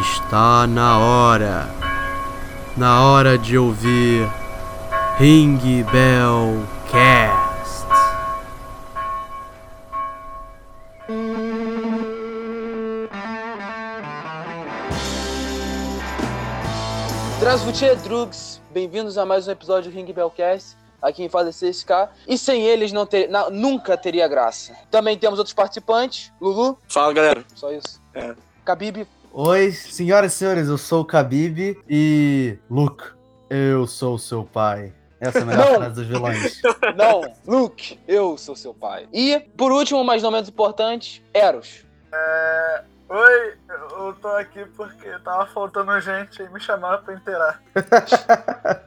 Está na hora, na hora de ouvir Ring Bell Cast. Trasvutia Drugs, bem-vindos a mais um episódio do Ring Bell Cast aqui em Fase 6K. E sem eles não ter, nunca teria graça. Também temos outros participantes. Lulu? Fala, galera. Só isso. É. Khabib, Oi, senhoras e senhores, eu sou o Khabib e. Luke, eu sou seu pai. Essa é a melhor Não. frase dos vilões. não, Luke, eu sou seu pai. E, por último, mas não menos importante, Eros. Oi, eu tô aqui porque tava faltando gente e me chamaram pra inteirar.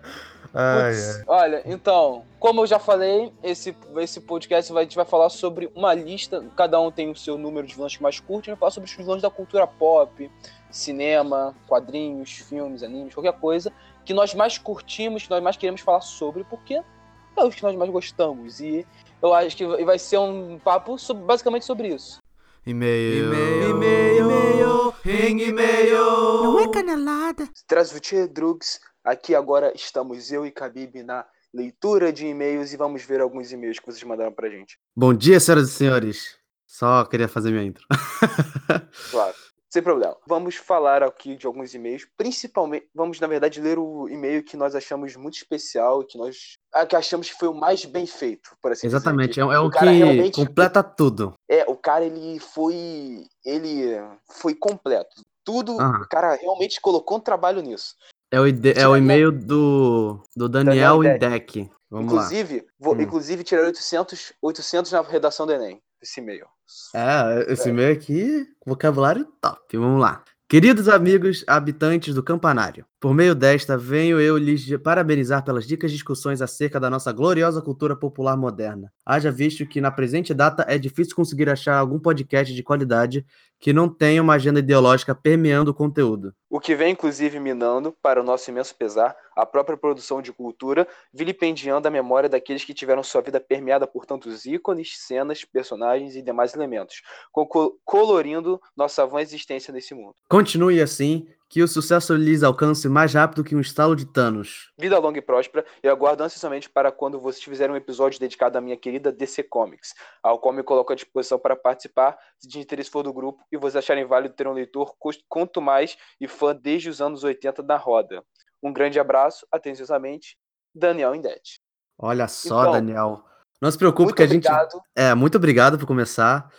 Ai, ai. Olha, então, como eu já falei, esse, esse podcast vai, a gente vai falar sobre uma lista. Cada um tem o seu número de vilões mais curto. A gente vai falar sobre os vilões da cultura pop, cinema, quadrinhos, filmes, animes, qualquer coisa que nós mais curtimos, que nós mais queremos falar sobre, porque é os que nós mais gostamos. E eu acho que vai ser um papo sobre, basicamente sobre isso. E-mail. E-mail. E-mail. E-mail. Não é canelada. Transvutir drugs Aqui agora estamos eu e Khabib na leitura de e-mails e vamos ver alguns e-mails que vocês mandaram pra gente. Bom dia, senhoras e senhores. Só queria fazer minha intro. Claro, sem problema. Vamos falar aqui de alguns e-mails, principalmente, vamos na verdade ler o e-mail que nós achamos muito especial, que nós ah, que achamos que foi o mais bem feito, por assim Exatamente, dizer. é, é o o que realmente- completa tudo. É, o cara ele foi ele foi completo. Tudo, Aham. o cara realmente colocou um trabalho nisso. É o, ide- é o e-mail do, do Daniel Daniel Indec. Vamos lá. inclusive, vou, Hum. inclusive tirar 800, 800 na redação do ENEM, esse e-mail. É, esse e-mail aqui, vocabulário top. Vamos lá. Queridos amigos habitantes do Campanário, por meio desta venho eu lhes parabenizar pelas dicas e discussões acerca da nossa gloriosa cultura popular moderna. Haja visto que na presente data é difícil conseguir achar algum podcast de qualidade que não tenha uma agenda ideológica permeando o conteúdo. O que vem, inclusive, minando, para o nosso imenso pesar, a própria produção de cultura, vilipendiando a memória daqueles que tiveram sua vida permeada por tantos ícones, cenas, personagens e demais elementos, co- colorindo nossa vã existência nesse mundo. Continue assim, que o sucesso lhes alcance mais rápido que um estalo de Thanos. Vida longa e próspera, e aguardo ansiosamente para quando vocês fizerem um episódio dedicado à minha querida DC Comics, ao qual me coloco à disposição para participar, se de interesse for do grupo, e vocês acharem válido ter um leitor, quanto mais e fã desde os anos 80 da roda. Um grande abraço, atenciosamente, Daniel Indete. Olha só, Então, Daniel. Não se preocupe que a gente obrigado. É, muito obrigado por começar.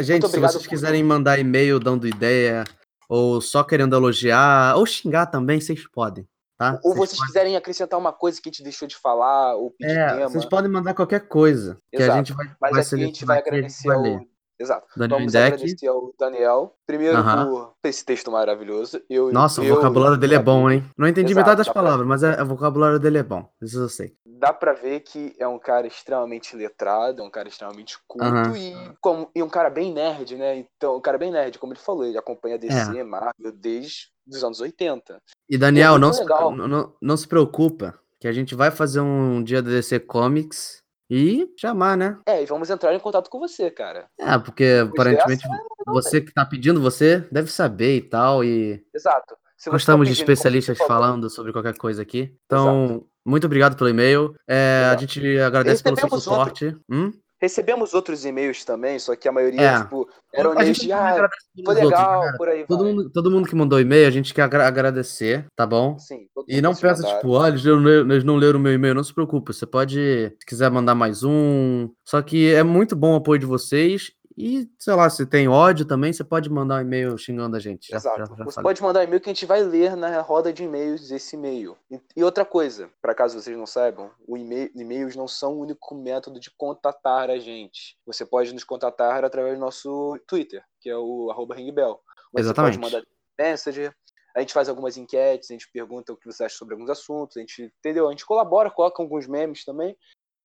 Gente, se vocês por quiserem mandar e-mail dando ideia, ou só querendo elogiar, ou xingar também, vocês podem, tá? Ou Vocês vocês podem- quiserem acrescentar uma coisa que a gente deixou de falar, ou pedir É, tema. vocês podem mandar qualquer coisa, que a Exato. gente vai, Mas vai aqui a gente vai agradecer ao. Exato. Daniel Vamos Indec. agradecer ao Daniel. Primeiro Aham. por esse texto maravilhoso. Eu, Nossa, o eu- vocabulário dele é bom, hein? Não entendi Exato, metade das dá pra- palavras, mas é, o vocabulário dele é bom. Isso eu sei. Dá pra ver que é um cara extremamente letrado, é um cara extremamente culto e, como, e um cara bem nerd, né? Então, um cara bem nerd, como ele falou, ele acompanha DC, Marvel desde os anos 80. E Daniel, muito não se, não- não se preocupa, que a gente vai fazer um dia do DC Comics e chamar, né? É, e vamos entrar em contato com você, cara. É, porque aparentemente você que tá pedindo, você deve saber e tal, e Exato. Se você gostamos tá de especialistas falando sobre qualquer coisa aqui. Então, muito obrigado pelo e-mail. É, a Exato. gente agradece pelo seu suporte. Hum? Recebemos outros e-mails também, só que a maioria, É. tipo, eram e-mails de, ah, foi outros, legal, galera. por aí Todo vai. mundo, todo mundo que mandou e-mail, a gente quer agra- agradecer, tá bom? Sim, E não peça, tipo, olha, eles eles não leram o meu e-mail, não se preocupe. Você pode, se quiser mandar mais um. Só que é muito bom o apoio de vocês. E, sei lá, se tem ódio também, você pode mandar um e-mail xingando a gente. Já, Exato. já- já você falei. pode mandar um e-mail que a gente vai ler na roda de e-mails esse e-mail. E, e outra coisa, para caso vocês não saibam, o e-mail, e-mails não são o único método de contatar a gente. Você pode nos contatar através do nosso Twitter, que é o arroba ringbell. Você Exatamente. pode mandar Messenger, a gente faz algumas enquetes, a gente pergunta o que você acha sobre alguns assuntos, a gente, entendeu? A gente colabora, coloca alguns memes também.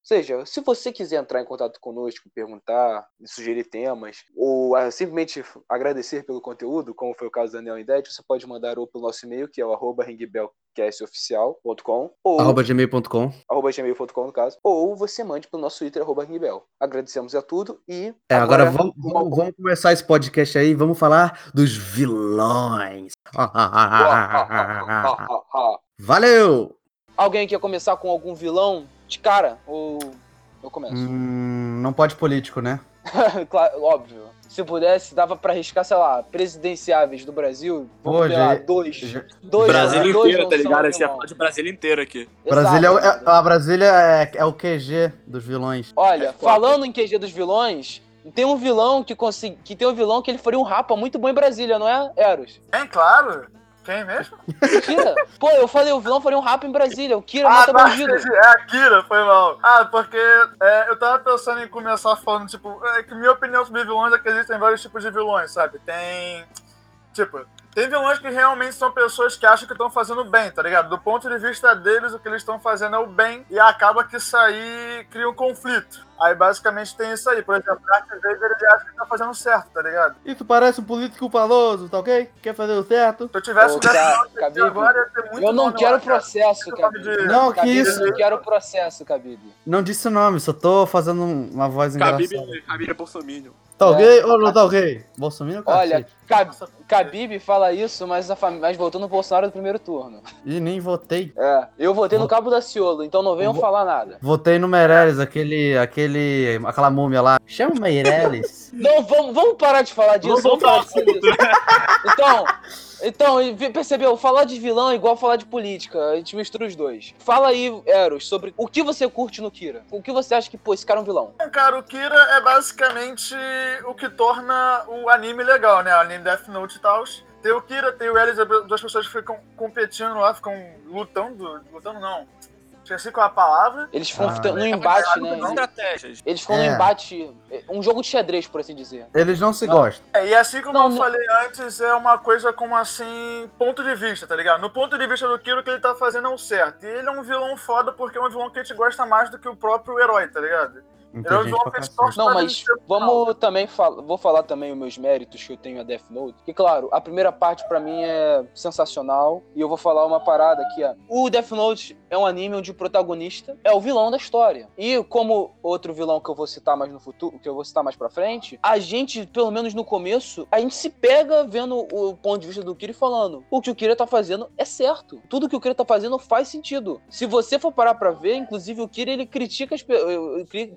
Seja, se você quiser entrar em contato conosco, perguntar, sugerir temas, ou ah, simplesmente agradecer pelo conteúdo, como foi o caso da Daniel Indete, você pode mandar ou pelo nosso e-mail, que é o arroba ringbellcastoficial.com, ou Arroba gmail.com. arroba gmail.com, no caso, ou você mande pelo nosso Twitter, arroba ringbell. Agradecemos a tudo e... É, agora, vamos, vamos, vamos começar esse podcast aí. Vamos falar dos vilões. Valeu! Alguém quer começar com algum vilão de cara? Ou eu começo? Hum, não pode político, né? claro, óbvio. Se pudesse, dava pra arriscar, sei lá, presidenciáveis do Brasil. Pô, já- lá, dois. já- dois Brasil dois inteiro, não tá ligado? A gente ia falar de Brasil inteiro aqui. Brasília é, Exato. é- a Brasília é, é o QG dos vilões. Olha, É falando em QG dos vilões, tem um vilão que consegui, que tem um vilão que ele faria um rapa muito bom em Brasília, não é, Eros? Quem, claro. Quem mesmo? Mentira. Pô, eu falei, o vilão faria um rapa em Brasília. O Kira Ah, mata tá, bandido. é a Kira, foi mal. Ah, porque é, eu tava pensando em começar falando, tipo, é, que minha opinião sobre vilões é que existem vários tipos de vilões, sabe? Tem. Tipo, tem vilões que realmente são pessoas que acham que estão fazendo bem, tá ligado? Do ponto de vista deles, o que eles estão fazendo é o bem e acaba que isso aí cria um conflito. Aí basicamente tem isso aí. Por exemplo, às vezes ele acha que tá fazendo certo, tá ligado? Isso parece um político faloso, tá ok? Quer fazer o certo? Se eu tivesse Ô, dessa Ca- nota aqui Khabib, agora, ia ter muito Eu não quero cara. processo, Nome Khabib. de- Não, que isso? Eu não quero processo, Khabib. Não disse nome, só tô fazendo uma voz Khabib, engraçada. Khabib é bolsominion. Tá É. ok ou não tá ok? Bolsonaro, Olha, cacete. Kab- Khabib fala isso, mas, a mas votou no Bolsonaro no primeiro turno. Ih, nem votei. É, eu votei no Cabo da Ciolo, então não venham falar nada. Votei no Meirelles, aquele, aquele, aquela múmia lá. Chama o Meirelles. Não, vamos, vamos parar de falar disso. Vamos Vamos parar de voltar falar disso. Então, então, percebeu? Falar de vilão é igual falar de política. A gente mistura os dois. Fala aí, Eros, sobre o que você curte no Kira. O que você acha que, pô, esse cara é um vilão? Bom, Cara, o Kira é basicamente o que torna o anime legal, né? O anime Death Note e tal. Tem o Kira, tem o Elis, duas pessoas que ficam competindo lá, ficam lutando. Lutando não. Esqueci qual é a palavra. Eles ficam Ah, no é. embate, né? Estratégias. Eles ficam É. no embate. Um jogo de xadrez, por assim dizer. Eles não se Não. gostam. É, e assim como Não, eu não- falei antes, é uma coisa como assim, ponto de vista, tá ligado? No ponto de vista do Kira, o que ele tá fazendo é o certo. E ele é um vilão foda porque é um vilão que a gente gosta mais do que o próprio herói, tá ligado? Pra cacete. torce Não, pra mas vamos também falar. Vou falar também os meus méritos que eu tenho a Death Note. Que, claro, a primeira parte pra mim é sensacional. E eu vou falar uma parada aqui, ó. O Death Note é um anime onde o protagonista é o vilão da história. E como outro vilão que eu vou citar mais no futuro, que eu vou citar mais pra frente, a gente, pelo menos no começo, a gente se pega vendo o ponto de vista do Kira e falando: o que o Kira tá fazendo é certo. Tudo que o Kira tá fazendo faz sentido. Se você for parar pra ver, inclusive o Kira ele critica as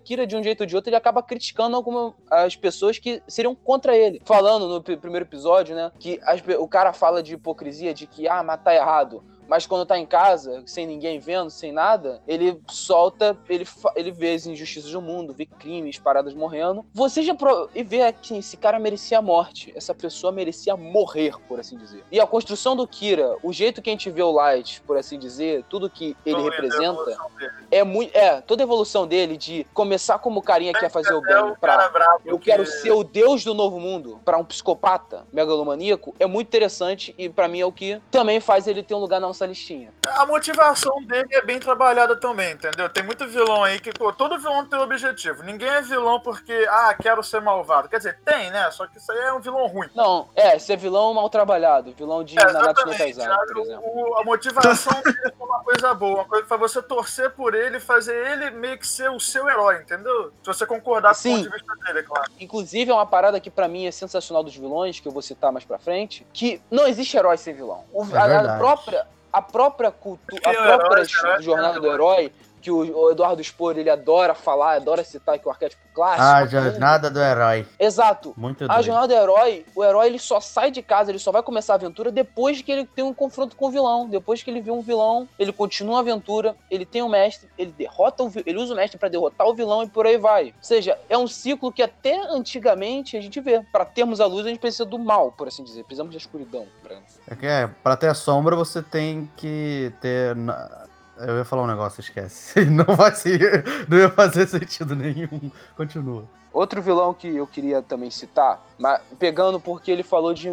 Kira de um jeito ou de outro, ele acaba criticando alguma, as pessoas que seriam contra ele. Falando no pri- primeiro episódio, né, que as o cara fala de hipocrisia, de que ah, matar é errado. Mas quando tá em casa, sem ninguém vendo, sem nada, ele solta, ele, ele vê as injustiças do mundo, vê crimes, paradas morrendo. Você já pro... e vê que esse cara merecia a morte. Essa pessoa merecia morrer, por assim dizer. E a construção do Kira, o jeito que a gente vê o Light, por assim dizer, tudo que ele Não, representa, é é muito. É, toda a evolução dele de começar como carinha que quer fazer o É bem pra. Eu que- quero ser o deus do novo mundo pra um psicopata megalomaníaco é muito interessante e pra mim é o que também faz ele ter um lugar na nossa listinha. A motivação dele é bem trabalhada também, entendeu? Tem muito vilão aí que, pô, todo vilão tem um objetivo. Ninguém é vilão porque, ah, quero ser malvado. Quer dizer, tem, né? Só que isso aí é um vilão ruim. Não, é, ser vilão mal trabalhado, vilão de É, Nanatsu no. Taizai, por exemplo. O- a motivação dele é uma coisa boa, uma coisa pra você torcer por ele e fazer ele meio que ser o seu herói, entendeu? Se você concordar com o Sim. ponto de vista dele, é claro. Inclusive, é uma parada que pra mim é sensacional dos vilões, que eu vou citar mais pra frente, que não existe herói sem vilão. O- É a- a, própria a própria cultura, a própria jornada do herói. Que o, o Eduardo Spor ele adora falar, adora citar que o arquétipo clássico. Ah, tudo. jornada do herói. Exato. Muito A doido. jornada do herói, o herói ele só sai de casa, ele só vai começar a aventura depois que ele tem um confronto com o vilão. Depois que ele vê um vilão, ele continua a aventura, ele tem um mestre, ele derrota o ele usa o mestre pra derrotar o vilão e por aí vai. Ou seja, é um ciclo que até antigamente a gente vê. Pra termos a luz, a gente precisa do mal, por assim dizer. Precisamos da escuridão. Pra... É que é, pra ter a sombra você tem que ter. Eu ia falar um negócio, esquece. Não vai ser. Não ia fazer sentido nenhum. Continua. Outro vilão que eu queria também citar, mas pegando porque ele falou de.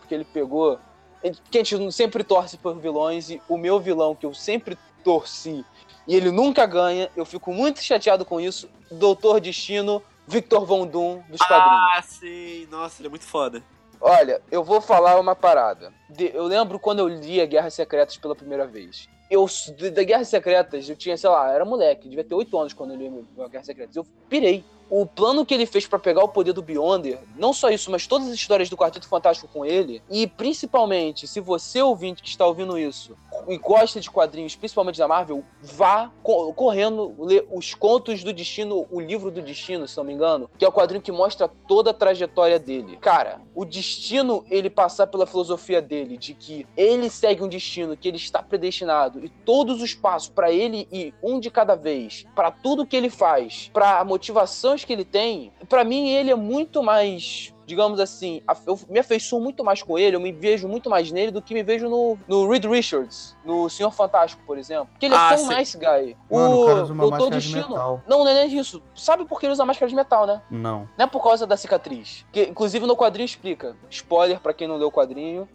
Porque ele pegou. Porque a gente sempre torce por vilões, e o meu vilão que eu sempre torci e ele nunca ganha. Eu fico muito chateado com isso. Doutor Destino, Victor Von Doom dos quadrinhos. Ah, sim. Nossa, ele é muito foda. Olha, eu vou falar uma parada. Eu lembro quando eu li a Guerras Secretas pela primeira vez. Eu, da Guerras Secretas, eu tinha, sei lá, era moleque, devia ter 8 anos quando eu li a Guerras Secretas. Eu pirei. O plano que ele fez pra pegar o poder do Beyonder, não só isso, mas todas as histórias do Quarteto Fantástico com ele, e principalmente, se você ouvinte que está ouvindo isso e gosta de quadrinhos, principalmente da Marvel, vá co- correndo ler os Contos do Destino, o livro do Destino, se não me engano, que é o quadrinho que mostra toda a trajetória dele. Cara, o destino, ele passar pela filosofia dele, de que ele segue um destino, que ele está predestinado, e todos os passos pra ele ir um de cada vez, pra tudo que ele faz, pra que ele tem, pra mim ele é muito mais digamos assim, a- eu me afeiçoo muito mais com ele, eu me vejo muito mais nele do que me vejo no, no Reed Richards, no Senhor Fantástico, por exemplo. Porque ele é Ah, tão sim. nice guy. Mano, o cara usa uma Doutor máscara de Destino. metal. Não, não é nem isso. Sabe por que ele usa máscara de metal, né? Não. Não é por causa da cicatriz. Que, inclusive no quadrinho explica. Spoiler pra quem não leu o quadrinho.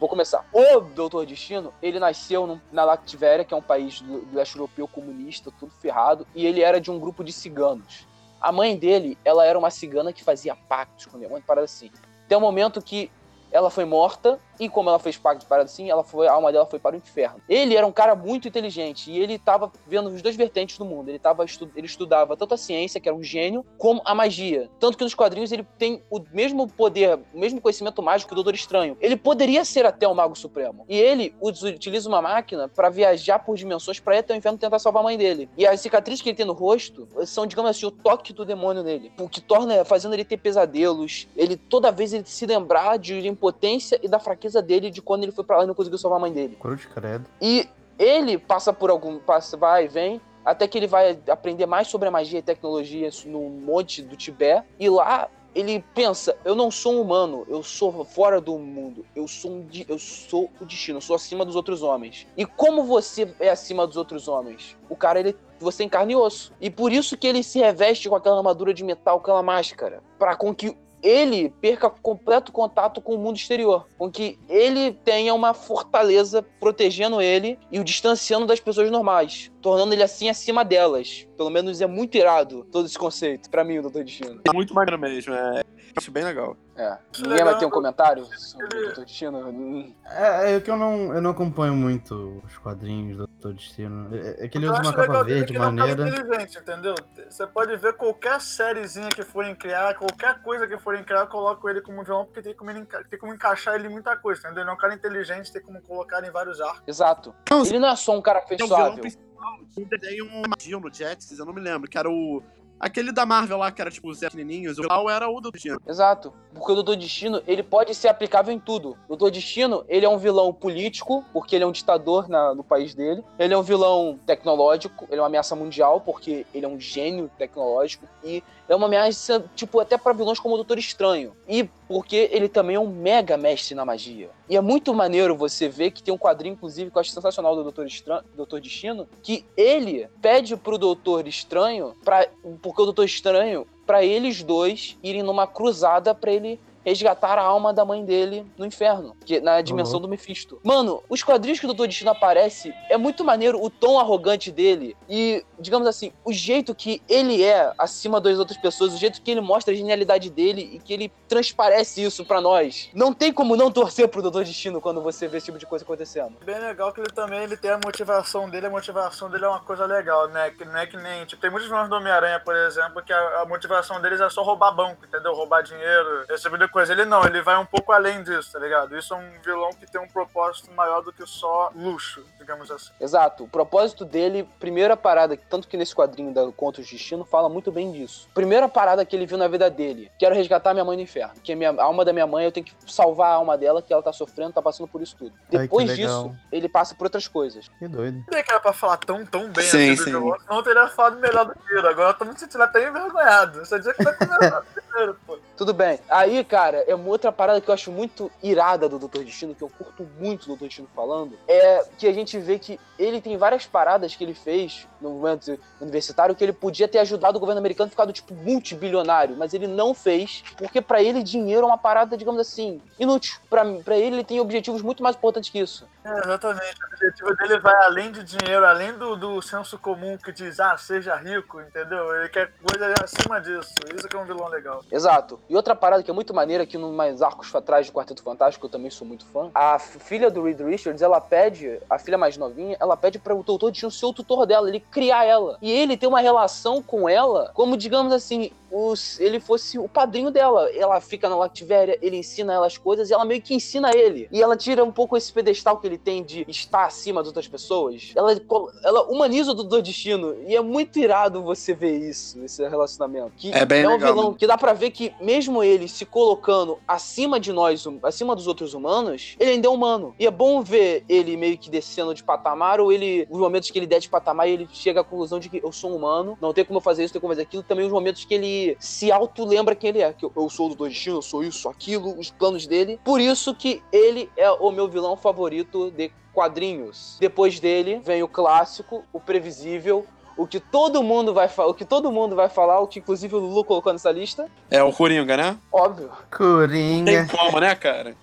Vou começar. O Doutor Destino, ele nasceu na Lactivéria, que é um país do, do leste europeu comunista, tudo ferrado, e ele era de um grupo de ciganos. A mãe dele, ela era uma cigana que fazia pactos com demônio, parada assim. Tem um momento que ela foi morta, e como ela fez pacto parada assim, ela foi, a alma dela foi para o inferno. Ele era um cara muito inteligente, e ele estava vendo os dois vertentes do mundo. Ele, tava, estu- ele estudava tanto a ciência, que era um gênio, como a magia. Tanto que nos quadrinhos ele tem o mesmo poder, o mesmo conhecimento mágico que o Doutor Estranho. Ele poderia ser até o Mago Supremo. E ele utiliza uma máquina para viajar por dimensões para ir até o inferno tentar salvar a mãe dele. E as cicatrizes que ele tem no rosto são, digamos assim, o toque do demônio nele. O que torna, fazendo ele ter pesadelos. Ele, toda vez, ele se lembrar de impotência e da fraqueza dele de quando ele foi pra lá e não conseguiu salvar a mãe dele. Cruz credo. E ele passa por algum. Passa, vai e vem. Até que ele vai aprender mais sobre a magia e tecnologia no monte do Tibete. E lá ele pensa: eu não sou um humano, eu sou fora do mundo. Eu sou, um, eu sou o destino, eu sou acima dos outros homens. E como você é acima dos outros homens? O cara, ele. Você é em carne e osso. E por isso que ele se reveste com aquela armadura de metal, aquela máscara. Pra com que ele perca completo contato com o mundo exterior, com que ele tenha uma fortaleza protegendo ele e o distanciando das pessoas normais, tornando ele assim acima delas. Pelo menos é muito irado todo esse conceito, pra mim, o Doutor Destino. É muito maneiro mesmo. É. Acho bem legal. É. Isso Ninguém legal. vai ter um comentário sobre o Doutor Destino? Hum. É, é que eu não, eu não acompanho muito os quadrinhos do Doutor Destino. É, é que ele Eu usa acho uma capa verde, que ele é um cara maneira. inteligente, entendeu? Você pode ver qualquer sériezinha que forem criar, qualquer coisa que forem criar, coloca ele como vilão, porque tem como, enca- tem como encaixar ele em muita coisa, entendeu? Ele é um cara inteligente, tem como colocar ele em vários arcos. Exato. Ele não é só um cara Tem afeiçoável. principal. Tinha um desenho magia no Jetix, eu não me lembro, que era o. Aquele da Marvel lá, que era tipo os pequenininhos, o vilão era o do Destino. Exato. Porque o Doutor Destino, ele pode ser aplicável em tudo. O Doutor Destino, ele é um vilão político, porque ele é um ditador na- no país dele. Ele é um vilão tecnológico, ele é uma ameaça mundial, porque ele é um gênio tecnológico. E é uma ameaça, tipo, até pra vilões como o Doutor Estranho. E porque ele também é um mega mestre na magia. E é muito maneiro você ver que tem um quadrinho, inclusive, que eu acho sensacional do Doutor, Estranho, Doutor Destino, que ele pede pro Doutor Estranho, pra, porque o Doutor Estranho, pra eles dois irem numa cruzada pra ele resgatar a alma da mãe dele no inferno, que na dimensão do Mephisto. Mano, os quadrinhos que o Doutor Destino aparece é muito maneiro o tom arrogante dele e, digamos assim, o jeito que ele é acima das outras pessoas, o jeito que ele mostra a genialidade dele e que ele transparece isso pra nós. Não tem como não torcer pro Doutor Destino quando você vê esse tipo de coisa acontecendo. Bem legal que ele também ele tem a motivação dele, a motivação dele é uma coisa legal, né? Que não é que nem. Tipo, tem muitos vilões do Homem-Aranha, por exemplo, que a, a motivação deles é só roubar banco, entendeu? Roubar dinheiro, de coisa. Ele não, ele vai um pouco além disso, tá ligado? Isso é um vilão que tem um propósito maior do que só luxo, digamos assim. Exato. O propósito dele, primeira parada, tanto que nesse quadrinho da Contos de Destino fala muito bem disso. Primeira parada que ele viu na vida dele: quero resgatar minha mãe do inferno. Que a, minha, a alma da minha mãe, eu tenho que salvar a alma dela, que ela tá sofrendo, tá passando por isso tudo. Depois legal. disso, ele passa por outras coisas. Que doido. Não que era pra falar tão, tão bem Sim, assim do sim. eu teria falado melhor do que ele. Agora eu tô me sentindo até envergonhado. Esse dia que tá primeiro, pô. Tudo bem. Aí, cara, é uma outra parada que eu acho muito irada do Doutor Destino, que eu curto muito do Doutor Destino falando, é que a gente vê que ele tem várias paradas que ele fez no momento universitário que ele podia ter ajudado o governo americano a ficar do tipo multibilionário, mas ele não fez, porque pra ele dinheiro é uma parada, digamos assim, inútil. Pra, pra ele, ele tem objetivos muito mais importantes que isso. É, exatamente. O objetivo dele vai além de dinheiro, além do, do senso comum que diz, ah, seja rico, entendeu? Ele quer coisa acima disso. Isso que é um vilão legal. Exato. E outra parada que é muito maneira, que no mais arcos atrás do Quarteto Fantástico, eu também sou muito fã, a filha do Reed Richards, ela pede, a filha mais novinha, ela pede para o Doutor Destino ser o tutor dela, ele criar ela. E ele tem uma relação com ela, como digamos assim, os, ele fosse o padrinho dela. Ela fica na Lactivéria, ele ensina ela as coisas e ela meio que ensina ele. E ela tira um pouco esse pedestal que ele tem de estar acima de outras pessoas. Ela, ela humaniza o Doutor Destino. E é muito irado você ver isso, esse relacionamento. Que É bem é um legal, vilão mano. que dá pra ver que, mesmo ele se colocando acima de nós, acima dos outros humanos, ele ainda é humano. E é bom ver ele meio que descendo de patamar, ou ele, os momentos que ele desce de patamar, ele chega à conclusão de que eu sou um humano, não tem como eu fazer isso, não tem como fazer aquilo. Também os momentos que ele se auto-lembra quem ele é, que eu, eu sou do Destino, eu sou isso, aquilo, os planos dele. Por isso que ele é o meu vilão favorito de quadrinhos. Depois dele vem o clássico, o previsível, o que todo mundo vai falar, o que todo mundo vai falar, o que inclusive o Lulu colocou nessa lista, É o Coringa, né? óbvio. Coringa. Tem como, né, cara?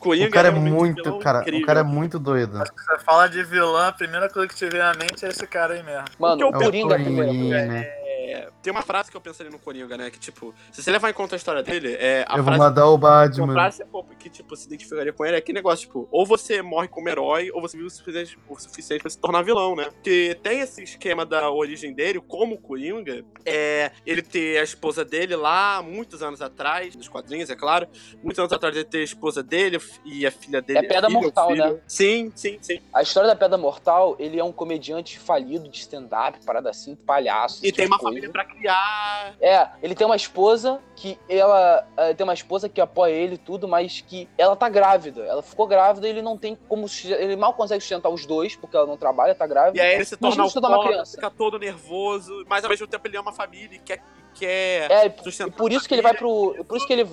Coringa O cara é um muito, vilão cara, o incrível. cara é muito doido. Você fala de vilã, a primeira coisa que te vem à mente é esse cara aí mesmo. Mano, o o Coringa é a primeira coisa. Coringa, né? É, tem uma frase que eu pensaria no Coringa, né? Que, tipo, se você levar em conta a história dele, é a Eu vou frase mandar o Uma Batman. frase pô, que, tipo, se identificaria com ele é aquele negócio, tipo, ou você morre como herói, ou você vive o suficiente, o suficiente pra se tornar vilão, né? Porque tem esse esquema da origem dele, como o Coringa, é ele ter a esposa dele lá, muitos anos atrás, nos quadrinhos, é claro, muitos anos atrás ele ter a esposa dele e a filha dele. É Pedra filha ou Mortal, filho. né? Sim, sim, sim. A história da Pedra Mortal, ele é um comediante falido de stand-up, parada assim, palhaço. E tem tipo uma de coisa. Família pra criar. É, ele tem uma esposa que ela. eh, tem uma esposa que apoia ele e tudo, mas que ela tá grávida. Ela ficou grávida e ele não tem como. Ele mal consegue sustentar os dois, porque ela não trabalha, tá grávida. E aí ele se torna dar uma criança. fica todo nervoso, mas ao mesmo tempo ele ama a família e quer, quer É, e sustentar por isso que ele vai pro. Por isso que ele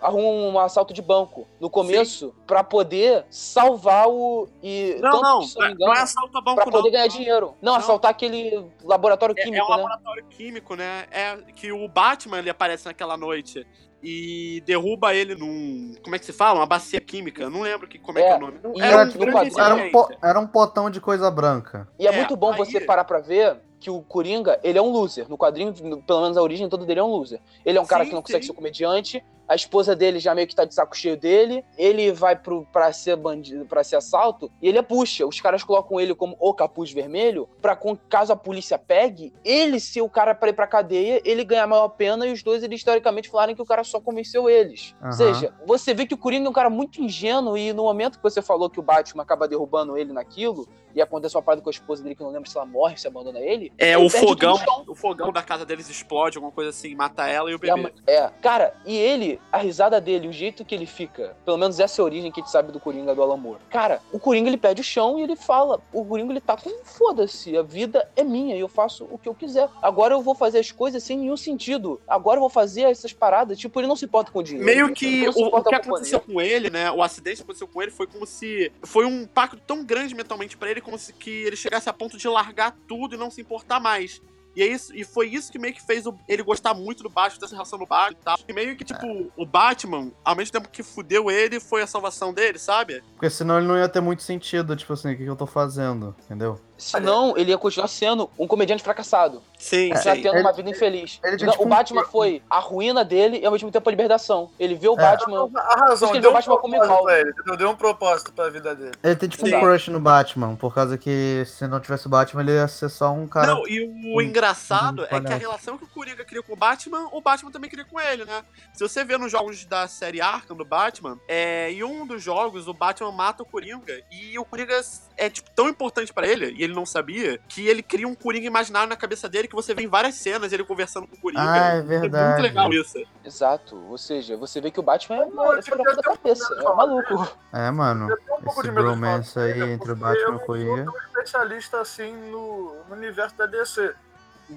arruma um assalto de banco no começo pra poder salvar o. E, Não, tanto não, que, não me não engano, é assalto a banco, pra poder não. ganhar dinheiro. Não, Não. assaltar aquele laboratório É, químico, é um né? laboratório químico, né? É que o Batman ele aparece naquela noite e derruba ele num. Como é que se fala? Uma bacia química. Não lembro que, como é, É, que é o nome. Não, era no um grande quadrinho- Era um, po- era um potão de coisa branca. E é, É, muito bom aí- você parar pra ver que o Coringa, ele é um loser. No quadrinho, pelo menos a origem toda dele é um loser. Ele é um cara Sim, que não consegue sim. ser comediante, a esposa dele já meio que tá de saco cheio dele, ele vai pro, pra ser bandido, pra ser assalto, e ele é puxa. Os caras colocam ele como o capuz vermelho, pra com- caso a polícia pegue, ele ser o cara pra ir pra cadeia, ele ganhar a maior pena, e os dois, eles historicamente falarem que o cara só convenceu eles. Ou Aham. seja, você vê que o Coringa é um cara muito ingênuo, e no momento que você falou que o Batman acaba derrubando ele naquilo, e acontece uma parada com a esposa dele que eu não lembro se ela morre, se abandona ele. É, ele o fogão, o fogão da casa deles explode, alguma coisa assim, mata ela e o E a bebê. É, cara, e ele, a risada dele, o jeito que ele fica, pelo menos essa é a origem que a gente sabe do Coringa do Alan Moore. Cara, o Coringa ele pede o chão e ele fala: o Coringa ele tá com foda-se, a vida é minha e eu faço o que eu quiser. Agora eu vou fazer as coisas sem nenhum sentido. Agora eu vou fazer essas paradas. Tipo, ele não se importa com o dinheiro. Meio que o, o que aconteceu com ele, né? O acidente que aconteceu com ele foi como se. Foi um impacto tão grande mentalmente pra ele, como se que ele chegasse a ponto de largar tudo e não se importar mais. E, é isso, e foi isso que meio que fez o- ele gostar muito do Batman, dessa relação do Batman e tal. E meio que, tipo, o Batman, ao mesmo tempo que fudeu ele, foi a salvação dele, sabe? Porque senão ele não ia ter muito sentido, tipo assim, o que eu tô fazendo, entendeu? Senão, ele ia continuar sendo um comediante fracassado. Sim, já sim. tendo Ele- uma vida infeliz. ele Não, tipo, o Batman foi a ruína dele e ao mesmo tempo a libertação. Ele vê o É. Batman. A razão, Acho que ele deu um viu o Batman como propósito pra ele? Deu um propósito pra vida dele. Ele tem tipo Sim. um crush no Batman, por causa que se não tivesse o Batman, ele ia ser só um cara. Não, e o um- engraçado um é que a relação que o Coringa cria com o Batman, o Batman também cria com ele, né? Se você vê nos jogos da série Arkham do Batman, é, em um dos jogos o Batman mata o Coringa e o Coringa é tipo tão importante pra ele, e ele não sabia, que ele cria um Coringa imaginário na cabeça dele que você vê em várias cenas ele conversando com o Coringa. Ah, é É verdade. muito legal isso. Exato. Ou seja, você vê que o Batman é, Não, é eu da um cabeça. É um maluco. É, mano. Eu um Esse bromance aí entre o Batman e eu o não sou Coringa. tão especialista assim no, no universo da DC.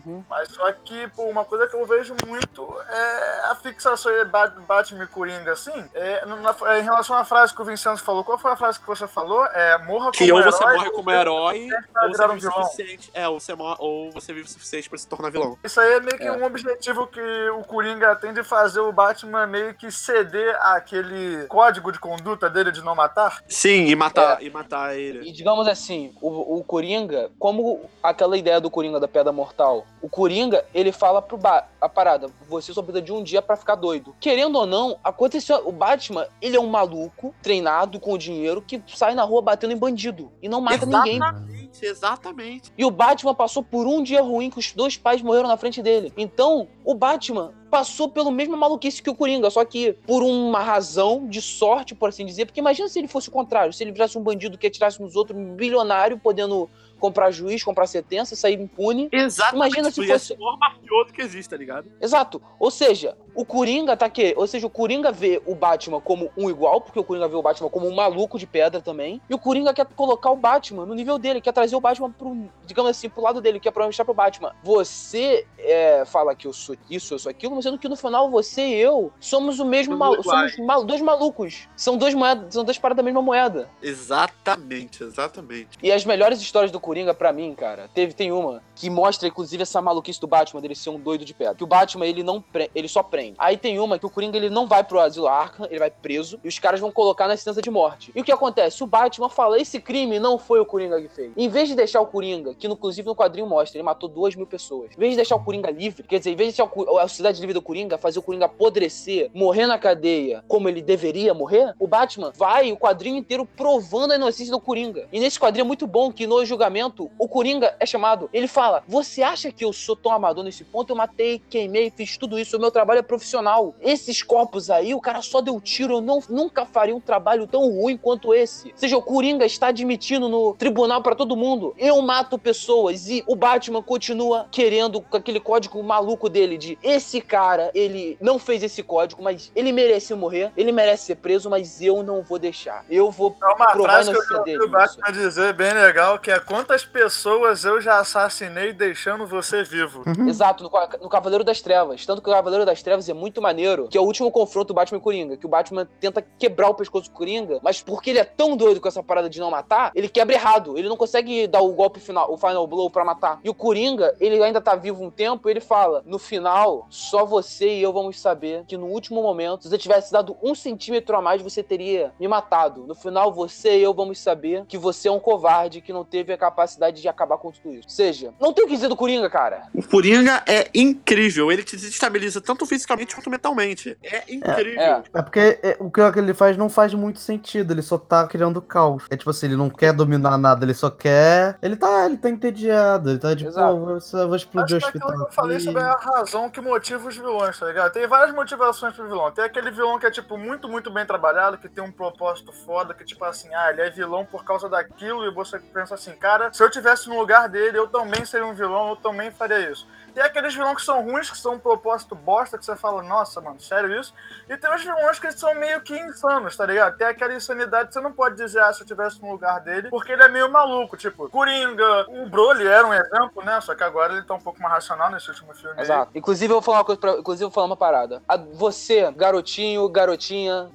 Uhum. Mas só que, pô, uma coisa que eu vejo muito é a fixação de Bat- Batman e Coringa, assim. É, na- na- em relação à frase que o Vincenzo falou, qual foi a frase que você falou? É, morra Que como ou você herói, morre como herói, ou você vive o vilão. suficiente. É, ou você, mor- ou você vive o suficiente pra se tornar vilão. Isso aí é meio que É. um objetivo que o Coringa tem de fazer o Batman meio que ceder àquele código de conduta dele de não matar. Sim, e matar, e matar ele. E digamos assim, o, o Coringa, como aquela ideia do Coringa da Pedra Mortal, o Coringa, ele fala pro ba a parada, você só precisa de um dia pra ficar doido. Querendo ou não, aconteceu, o Batman, ele é um maluco, treinado com dinheiro, que sai na rua batendo em bandido e não mata ninguém. Exatamente, exatamente. E o Batman passou por um dia ruim que os dois pais morreram na frente dele. Então, o Batman passou pelo mesmo maluquice que o Coringa, só que por uma razão de sorte, por assim dizer. Porque imagina se ele fosse o contrário, se ele virasse um bandido que atirasse nos outros, um bilionário, podendo comprar juiz, comprar sentença, sair impune. Exatamente. Imagina se fosse- o maior mafioso que existe, tá ligado? Exato. Ou seja, o Coringa tá que, ou seja, o Coringa vê o Batman como um igual, porque o Coringa vê o Batman como um maluco de pedra também. E o Coringa quer colocar o Batman no nível dele, quer trazer o Batman pro, digamos assim, pro lado dele, quer mostrar pro Batman. Você é, fala que eu sou isso, eu sou aquilo, mas sendo que no final você e eu somos o mesmo maluco, somos mal- dois malucos. São dois moedas, são duas paradas da mesma moeda. Exatamente, exatamente. E as melhores histórias do Coringa, pra mim, cara, teve, tem uma que mostra, inclusive, essa maluquice do Batman, dele ser um doido de pedra. Que o Batman, ele não pre- ele só prende. Aí tem uma que o Coringa, ele não vai pro asilo Arkham, ele vai preso, e os caras vão colocar na sentença de morte. E o que acontece? O Batman fala, esse crime não foi o Coringa que fez. Em vez de deixar o Coringa, que inclusive no quadrinho mostra, ele matou duas mil pessoas. Em vez de deixar o Coringa livre, quer dizer, em vez de deixar o a sociedade livre do Coringa, fazer o Coringa apodrecer, morrer na cadeia, como ele deveria morrer, o Batman vai o quadrinho inteiro provando a inocência do Coringa. E nesse quadrinho é muito bom que no julgamento, o Coringa é chamado. Ele fala: Você acha que eu sou tão amador nesse ponto? Eu matei, queimei, fiz tudo isso. O meu trabalho é profissional. Esses corpos aí, o cara só deu tiro. Eu não, nunca faria um trabalho tão ruim quanto esse. Ou seja, o Coringa está admitindo no tribunal pra todo mundo: Eu mato pessoas. E o Batman continua querendo com aquele código maluco dele de esse cara, ele não fez esse código, mas ele merece morrer, ele merece ser preso, mas eu não vou deixar. Eu vou É uma provar a frase que eu dele. o Batman dizer bem legal, que é quantas pessoas eu já assassinei deixando você vivo. Exato, no, no Cavaleiro das Trevas. Tanto que o Cavaleiro das Trevas é muito maneiro, que é o último confronto do Batman e Coringa. Que o Batman tenta quebrar o pescoço do Coringa, mas porque ele é tão doido com essa parada de não matar, ele quebra errado. Ele não consegue dar o golpe final, o final blow pra matar. E o Coringa, ele ainda tá vivo um tempo, e ele fala: no final, só você e eu vamos saber que no último momento, se você tivesse dado um centímetro a mais, você teria me matado. No final, você e eu vamos saber que você é um covarde que não teve a capacidade de acabar com tudo isso. Ou seja, não tem o que dizer do Coringa, cara. O Coringa é incrível. Ele te desestabiliza tanto fisicamente quanto mentalmente. É incrível. É. É porque é, o que ele faz não faz muito sentido, ele só tá criando caos. É tipo assim, ele não quer dominar nada, ele só quer. Ele tá, ele tá entediado, ele tá tipo, Exato. pô, vou, só vou explodir o Acho é aquilo hospital. que eu falei sobre a razão que motiva os vilões, tá ligado? Tem várias motivações pro vilão. Tem aquele vilão que é, tipo, muito, muito bem trabalhado, que tem um propósito foda, que, tipo assim, ah, ele é vilão por causa daquilo, e você pensa assim, cara, se eu tivesse no lugar dele, eu também seria um vilão, eu também faria isso. Tem aqueles vilões que são ruins, que são um propósito bosta, que você fala, nossa, mano, sério isso? E tem os vilões que são meio que insanos, tá ligado? Tem aquela insanidade que você não pode dizer, ah, se eu tivesse no lugar dele, porque ele é meio maluco, tipo, Coringa, o Broly era um exemplo, né? Só que agora ele tá um pouco mais racional nesse último filme aí. Exato. Inclusive, eu vou falar uma coisa pra. Inclusive, vou falar uma parada. A- você, garotinho, garotinha,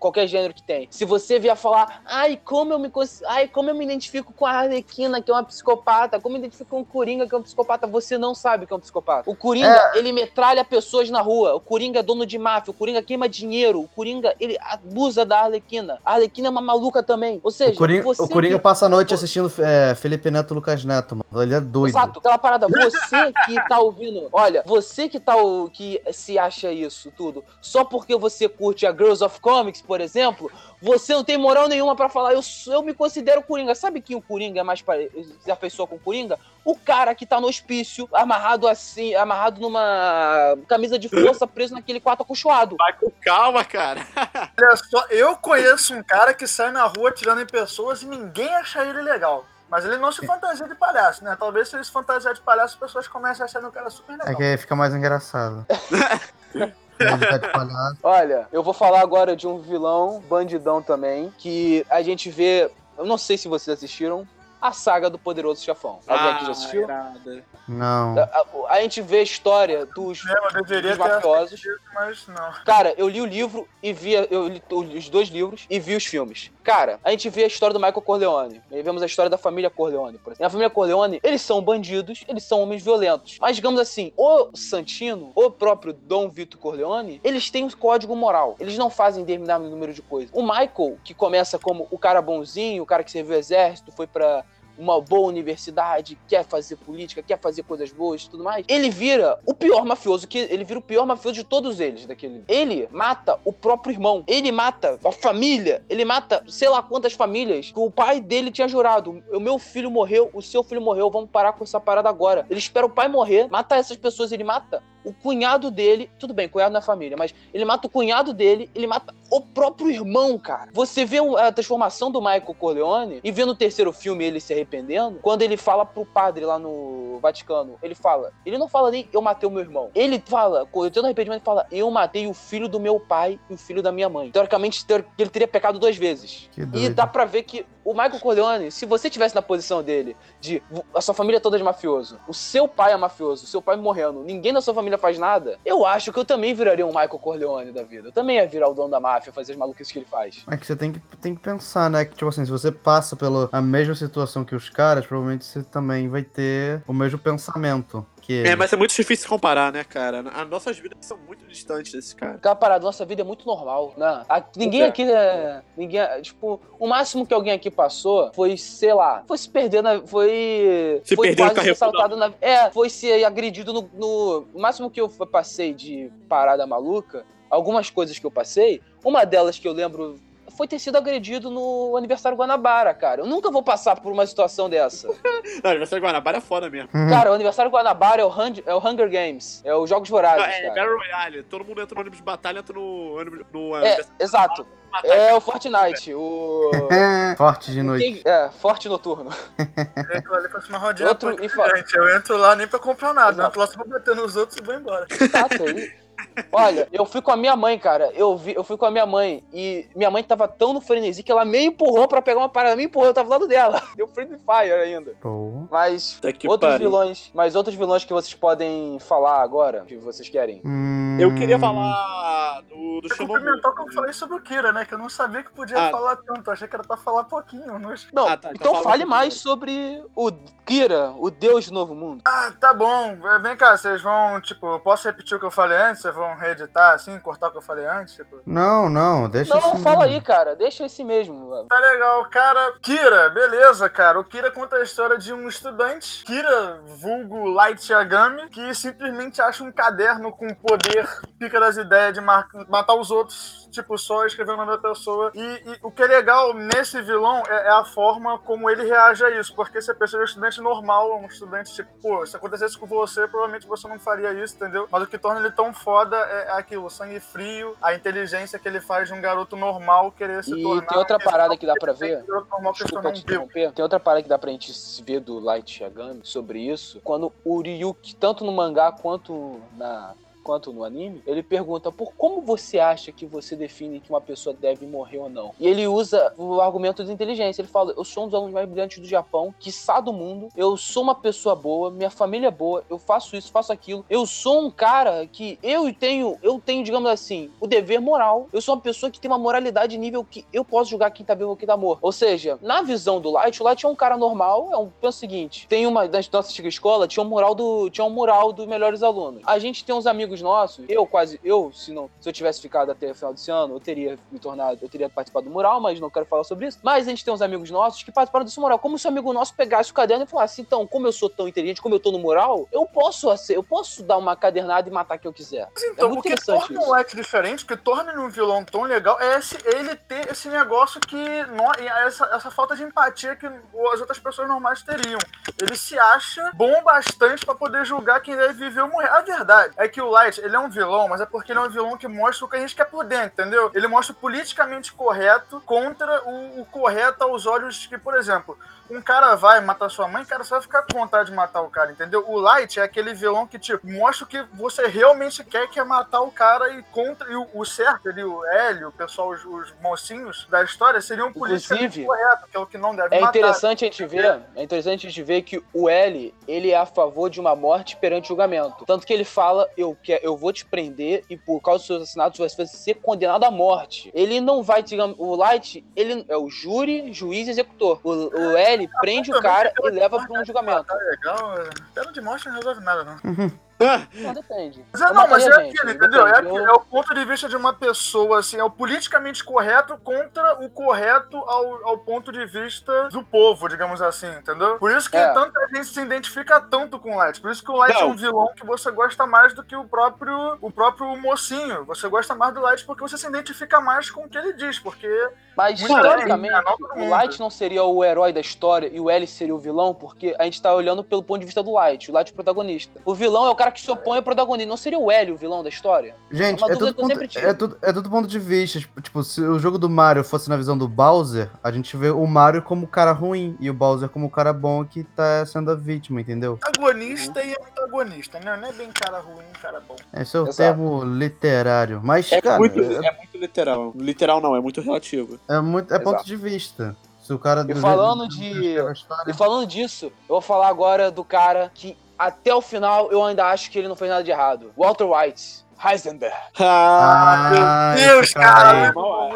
qualquer gênero que tem. Se você vier falar, ai, como eu me ai, como eu me identifico com a Arlequina, que é uma psicopata, como eu me identifico com o Coringa, que é um psicopata, você não sabe que é um psicopata. O Coringa, ele metralha pessoas na rua. O Coringa é dono de máfia. O Coringa queima dinheiro. O Coringa, ele abusa da Arlequina. A Arlequina é uma maluca também. Ou seja, O Coringa, você o Coringa que- passa a noite assistindo é, Felipe Neto e Lucas Neto, mano. Ele é doido. Exato, aquela parada, você que tá ouvindo, olha, você que tá o- que se acha isso tudo, só porque você curte a Girls of Comics, por exemplo, você não tem moral nenhuma pra falar, eu, sou- eu me considero Coringa. Sabe quem o Coringa é mais pare... se afeiçoa com o Coringa? O cara que tá no hospício, amarrado assim, amarrado numa camisa de força, preso naquele quarto acolchoado. Vai com calma, cara. Olha só, eu conheço um cara que sai na rua atirando em pessoas e ninguém acha ele legal. Mas ele não se fantasia de palhaço, né? Talvez se ele se fantasiar de palhaço, as pessoas comecem a achar um cara super legal. É que aí fica mais engraçado. Tá. Olha, eu vou falar agora de um vilão, bandidão também, que a gente vê. Eu não sei se vocês assistiram. A saga do Poderoso Chefão. Alguém aqui já assistiu? irada. Não. A, a- a gente vê a história dos, Mesmo, eu deveria dos ter mafiosos. assistido, mas não. Cara, eu li o livro e vi. Eu li os dois livros e vi os filmes. Cara, a gente vê a história do Michael Corleone. E vemos a história da família Corleone, por exemplo. Na família Corleone, eles são bandidos, eles são homens violentos. Mas, digamos assim, o Santino, o próprio Dom Vito Corleone, eles têm um código moral. Eles não fazem determinado número de coisas. O Michael, que começa como o cara bonzinho, o cara que serviu o exército, foi pra uma boa universidade, quer fazer política, quer fazer coisas boas e tudo mais, ele vira o pior mafioso que ele vira o pior mafioso de todos eles daquele. Ele mata o próprio irmão, ele mata a família, ele mata sei lá quantas famílias que o pai dele tinha jurado. O meu filho morreu, o seu filho morreu, vamos parar com essa parada agora. Ele espera o pai morrer, mata essas pessoas, ele mata o cunhado dele, tudo bem, cunhado na família, mas ele mata o cunhado dele, ele mata o próprio irmão, cara. Você vê a transformação do Michael Corleone e vê no terceiro filme ele se arrependendo, quando ele fala pro padre lá no Vaticano, ele fala, ele não fala nem eu matei o meu irmão. Ele fala, eu tendo arrependimento, ele fala, eu matei o filho do meu pai e o filho da minha mãe. Teoricamente, teor- ele teria pecado duas vezes. Que E dá pra ver que o Michael Corleone, se você tivesse na posição dele, de a sua família toda é de mafioso, o seu pai é mafioso, o seu pai morrendo, ninguém da sua família faz nada, eu acho que eu também viraria um Michael Corleone da vida. Eu também ia virar o dono da máfia, fazer as maluquices que ele faz. É que você tem que, tem que pensar, né? Que, tipo assim, se você passa pela a mesma situação que os caras, provavelmente você também vai ter o mesmo pensamento que eles. É, mas é muito difícil comparar, né, cara? As nossas vidas são muito distantes desse cara. Aquela parada, nossa vida é muito normal, né? A- ninguém aqui é. Ninguém. Tipo, o máximo que alguém aqui passou foi, sei lá, foi se perder na. Foi. Se foi perder no quase assaltado na. É, foi ser agredido no, no. O máximo que eu passei de parada maluca, algumas coisas que eu passei, uma delas que eu lembro. Foi ter sido agredido no aniversário Guanabara, cara. Eu nunca vou passar por uma situação dessa. Não, aniversário Guanabara é foda mesmo. Uhum. Cara, o aniversário Guanabara é o, Hun- é o Hunger Games. É os Jogos Vorazes, Não, é cara. Battle Royale. Todo mundo entra no ônibus de batalha, entra no ônibus. No, É, exato. É o Fortnite. O. Forte de noite. É, Forte Noturno. Ali fosse uma rodinha Outro e. Eu entro lá nem pra comprar nada. Eu Exato. entro lá só pra bater nos outros e vou embora. Exato, aí. Olha, eu fui com a minha mãe, cara. Eu, vi, eu fui com a minha mãe e minha mãe tava tão no frenesi que ela me empurrou pra pegar uma parada. Me empurrou, eu tava do lado dela. Deu friendly fire ainda. Pô. Mas que outros pariu. vilões, mas outros vilões que vocês podem falar agora, que vocês querem. Hum, Eu queria falar do, do complementar o que eu falei sobre o Kira, né? Que eu não sabia que podia Ah. falar tanto. Eu achei que era pra falar pouquinho. Mas... Não, Ah, tá, então então fale mais pouquinho. sobre o Kira, o deus do novo mundo. Ah, tá bom. Vem cá, vocês vão, tipo, eu posso repetir o que eu falei antes? Vocês vão reeditar assim, cortar o que eu falei antes? Tipo. Não, não, deixa Não, assim fala mesmo. aí, cara. Deixa esse mesmo. Tá legal, cara. Kira, beleza, cara. O Kira conta a história de um estudante, Kira, vulgo Light Yagami, que simplesmente acha um caderno com poder, pica das ideias de matar os outros, tipo, só escrever o nome da pessoa. E, e o que é legal nesse vilão é, é a forma como ele reage a isso, porque se a pessoa é um estudante normal, um estudante, tipo, pô, se acontecesse com você, provavelmente você não faria isso, entendeu? Mas o que torna ele tão foda é aquilo, o sangue frio, a inteligência que ele faz de um garoto normal querer se E tornar. tem outra parada que dá pra ver. normal Desculpa te interromper. Tem outra parada que dá pra gente se ver do Light Yagami sobre isso. Quando o Ryuki, tanto no mangá quanto na quanto no anime, ele pergunta por como você acha que você define que uma pessoa deve morrer ou não. E ele usa o argumento de inteligência. Ele fala: Eu sou um dos alunos mais brilhantes do Japão, quiçá do mundo. Eu sou uma pessoa boa, minha família é boa, eu faço isso, faço aquilo. Eu sou um cara que eu tenho, eu tenho, digamos assim, o dever moral. Eu sou uma pessoa que tem uma moralidade nível que eu posso julgar quem tá vivo ou quem tá morto. Ou seja, na visão do Light, o Light é um cara normal, é um pensa o seguinte: tem uma da nossa antiga escola, tinha um mural do tinha um mural dos melhores alunos. A gente tem uns amigos nossos, eu quase eu, se não, se eu tivesse ficado até o final desse ano, eu teria me tornado, eu teria participado do mural, mas não quero falar sobre isso. Mas a gente tem uns amigos nossos que participaram desse mural. Como se o amigo nosso pegasse o caderno e falasse: "Então, como eu sou tão inteligente, como eu tô no mural, eu posso eu posso dar uma cadernada e matar quem eu quiser". Mas então, É muito o que torna isso. o Light diferente, o que torna ele um vilão tão legal, é esse- ele ter esse negócio que. nó- essa, essa falta de empatia que as outras pessoas normais teriam. ele se acha bom bastante pra poder julgar quem deve viver ou morrer. A verdade é que o Light, ele é um vilão, mas é porque ele é um vilão que mostra o que a gente quer por dentro, entendeu? Ele mostra o politicamente correto contra o, o correto aos olhos que, por exemplo, um cara vai matar sua mãe, cara, você vai ficar com vontade de matar o cara, entendeu? O Light é aquele vilão que, tipo, mostra o que você realmente quer, que é matar o cara e contra. E o, o certo ali, o Hélio, o pessoal, os, os mocinhos da história seriam politicamente Inclusive, corretos, que é o que não deve É matar. interessante a gente ver, é interessante a gente ver que o L, ele é a favor de uma morte perante julgamento. Tanto que ele fala, eu, quer, eu vou te prender e por causa dos seus assassinatos você vai ser condenado à morte. Ele não vai, digamos, o Light, ele é o júri, juiz e executor. O, o L prende o cara e leva para um julgamento. Tá legal, é. pena de morte não resolve nada, não. Não depende. Mas é, não, mas é aquilo, entendeu? É, aquilo, é o ponto de vista de uma pessoa, assim, é o politicamente correto contra o correto ao, ao ponto de vista do povo, digamos assim, entendeu? Por isso que É. tanta gente se identifica tanto com o Light. Por isso que o Light é Não. um vilão que você gosta mais do que o próprio, o próprio mocinho. Você gosta mais do Light porque você se identifica mais com o que ele diz, porque Mas, não todo o. Light não seria o herói da história e o L seria o vilão, porque a gente tá olhando pelo ponto de vista do Light, o Light é o protagonista. O vilão é o cara que se opõe ao protagonista. Não seria o L o vilão da história? Gente, É é tudo, ponto, sempre tive. é, tudo, é tudo ponto de vista. Tipo, Tipo, se o jogo do Mario fosse na visão do Bowser, a gente vê o Mario como o cara ruim e o Bowser como o cara bom que tá sendo a vítima, entendeu? Antagonista e antagonista, né? Não é bem cara ruim, cara bom. Esse é o Exato. termo literário. Mas, É, cara, muito, é, é muito literal. Literal não, é muito relativo. é muito, é ponto de vista. Se o cara E do falando de- E falando disso, eu vou falar agora do cara que até o final eu ainda acho que ele não fez nada de errado. Walter White. Heisenberg. Ah, Ah, Deus, cara, aí. muito Bom, é,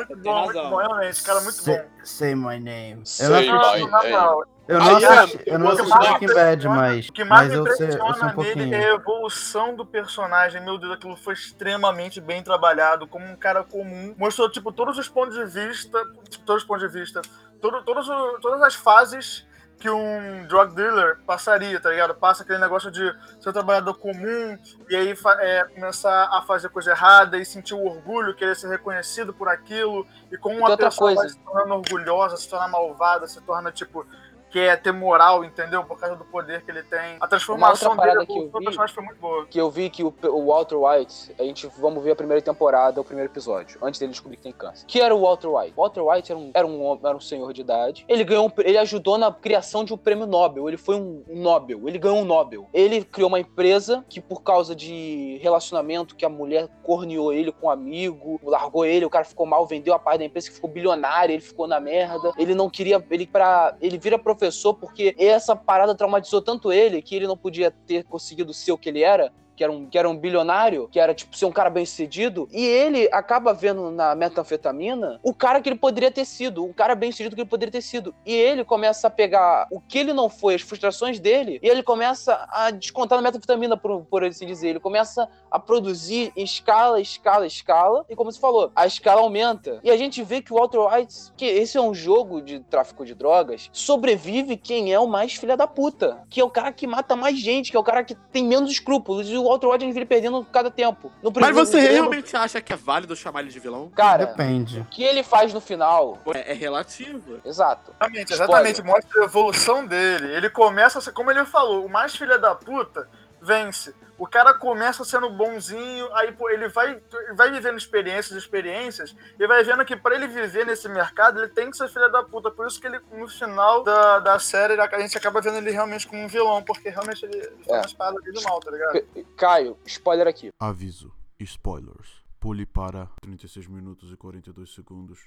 muito bom, realmente, cara, muito Say, bom. say my name. Sei eu não, my assisti- Não, na moral, eu não assisti, ó, eu não assisti Breaking Bad, impressiona- mas, O que mais mas me eu sei, eu sei impressiona um pouquinho. nele é a evolução do personagem. Meu Deus, aquilo foi extremamente bem trabalhado, como um cara comum. Mostrou, tipo, todos os pontos de vista, todos os pontos de vista, todo, todos todas as fases que um drug dealer passaria, tá ligado? Passa aquele negócio de ser um trabalhador comum e aí é, começar a fazer coisa errada e sentir o orgulho, querer ser reconhecido por aquilo e como uma outra pessoa vai coisa. se tornando orgulhosa, se torna malvada, se torna, tipo, quer ter moral, entendeu? Por causa do poder que ele tem. A transformação dele, parada que eu o vi- foi muito boa. Que eu vi que o, o Walter White, a gente vamos ver a primeira temporada, o primeiro episódio, antes dele descobrir que tem câncer. Que era o Walter White? Walter White era um, era um, era um senhor de idade. Ele ganhou um, ele ajudou na criação de um prêmio Nobel. Ele foi um, Nobel. Ele ganhou um Nobel. Ele criou uma empresa que, por causa de relacionamento, que a mulher corneou ele com um amigo, largou ele, o cara ficou mal, vendeu a parte da empresa, que ficou bilionário, ele ficou na merda. Ele não queria. Ele, pra, ele vira professor porque essa parada traumatizou tanto ele que ele não podia ter conseguido ser o que ele era. Que era, um, que era um bilionário, que era tipo ser um cara bem sucedido, e ele acaba vendo na metanfetamina o cara que ele poderia ter sido, o cara bem sucedido que ele poderia ter sido. E ele começa a pegar o que ele não foi, as frustrações dele, e ele começa a descontar na metanfetamina, por, por assim dizer. Ele começa a produzir em escala, escala, escala, e como você falou, a escala aumenta. E a gente vê que o Walter White, que esse é um jogo de tráfico de drogas, sobrevive quem é o mais filha da puta, que é o cara que mata mais gente, que é o cara que tem menos escrúpulos, e o Walter White a gente vê ele perdendo cada tempo. No Mas você no- realmente acha que é válido chamar ele de vilão? Cara, Depende. o que ele faz no final, É, é relativo. exato. Exatamente, Spoiler. exatamente. Mostra a evolução dele. Ele começa, a ser- como ele falou, o mais filha da puta vence. O cara começa sendo bonzinho, aí pô, ele vai, vai vivendo experiências, experiências, e vai vendo que pra ele viver nesse mercado, ele tem que ser filha da puta. Por isso que ele, no final da, da série, a gente acaba vendo ele realmente como um vilão, porque realmente ele, É. uma espada ali do mal, tá ligado? Caio, spoiler aqui. Aviso: spoilers. Pule para 36 minutos e 42 segundos.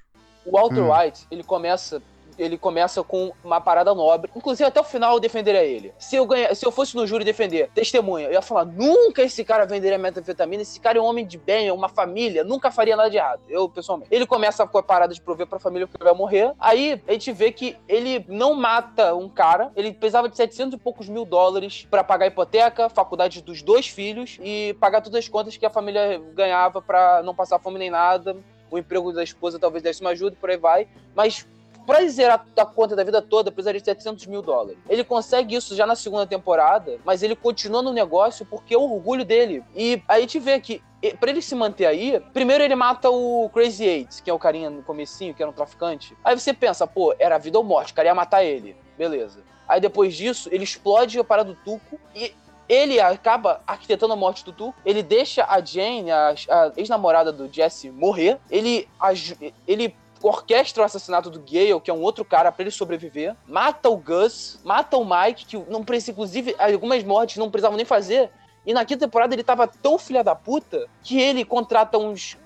O Walter Hum. White, ele começa. Ele começa com uma parada nobre. Inclusive, até o final eu defenderia ele. Se eu, ganha, se eu fosse no júri defender testemunha, eu ia falar: nunca esse cara venderia metanfetamina. Esse cara é um homem de bem, é uma família, nunca faria nada de errado. Eu, pessoalmente. Ele começa com a parada de prover pra família que vai morrer. Aí a gente vê que ele não mata um cara. Ele precisava de 700 e poucos mil dólares pra pagar a hipoteca, faculdade dos dois filhos e pagar todas as contas que a família ganhava pra não passar fome nem nada o emprego da esposa talvez desse uma ajuda, por aí vai. Mas pra zerar a conta da vida toda, precisaria de 700 mil dólares. Ele consegue isso já na segunda temporada, mas ele continua no negócio porque é o orgulho dele. E aí a gente vê que Pra ele se manter aí, primeiro ele mata o Crazy Eight, que é o carinha no comecinho, que era um traficante. Aí você pensa, pô, era vida ou morte, o cara ia matar ele. Beleza. Aí depois disso, ele explode a parada do Tuco e ele acaba arquitetando a morte do Tuco. Ele deixa a Jane, a, a ex-namorada do Jesse, morrer. Ele, ele orquestra o assassinato do Gale, que é um outro cara, pra ele sobreviver. Mata o Gus, mata o Mike, que não precisa, inclusive, algumas mortes não precisavam nem fazer. E na quinta temporada ele tava tão filha da puta que ele contrata uns,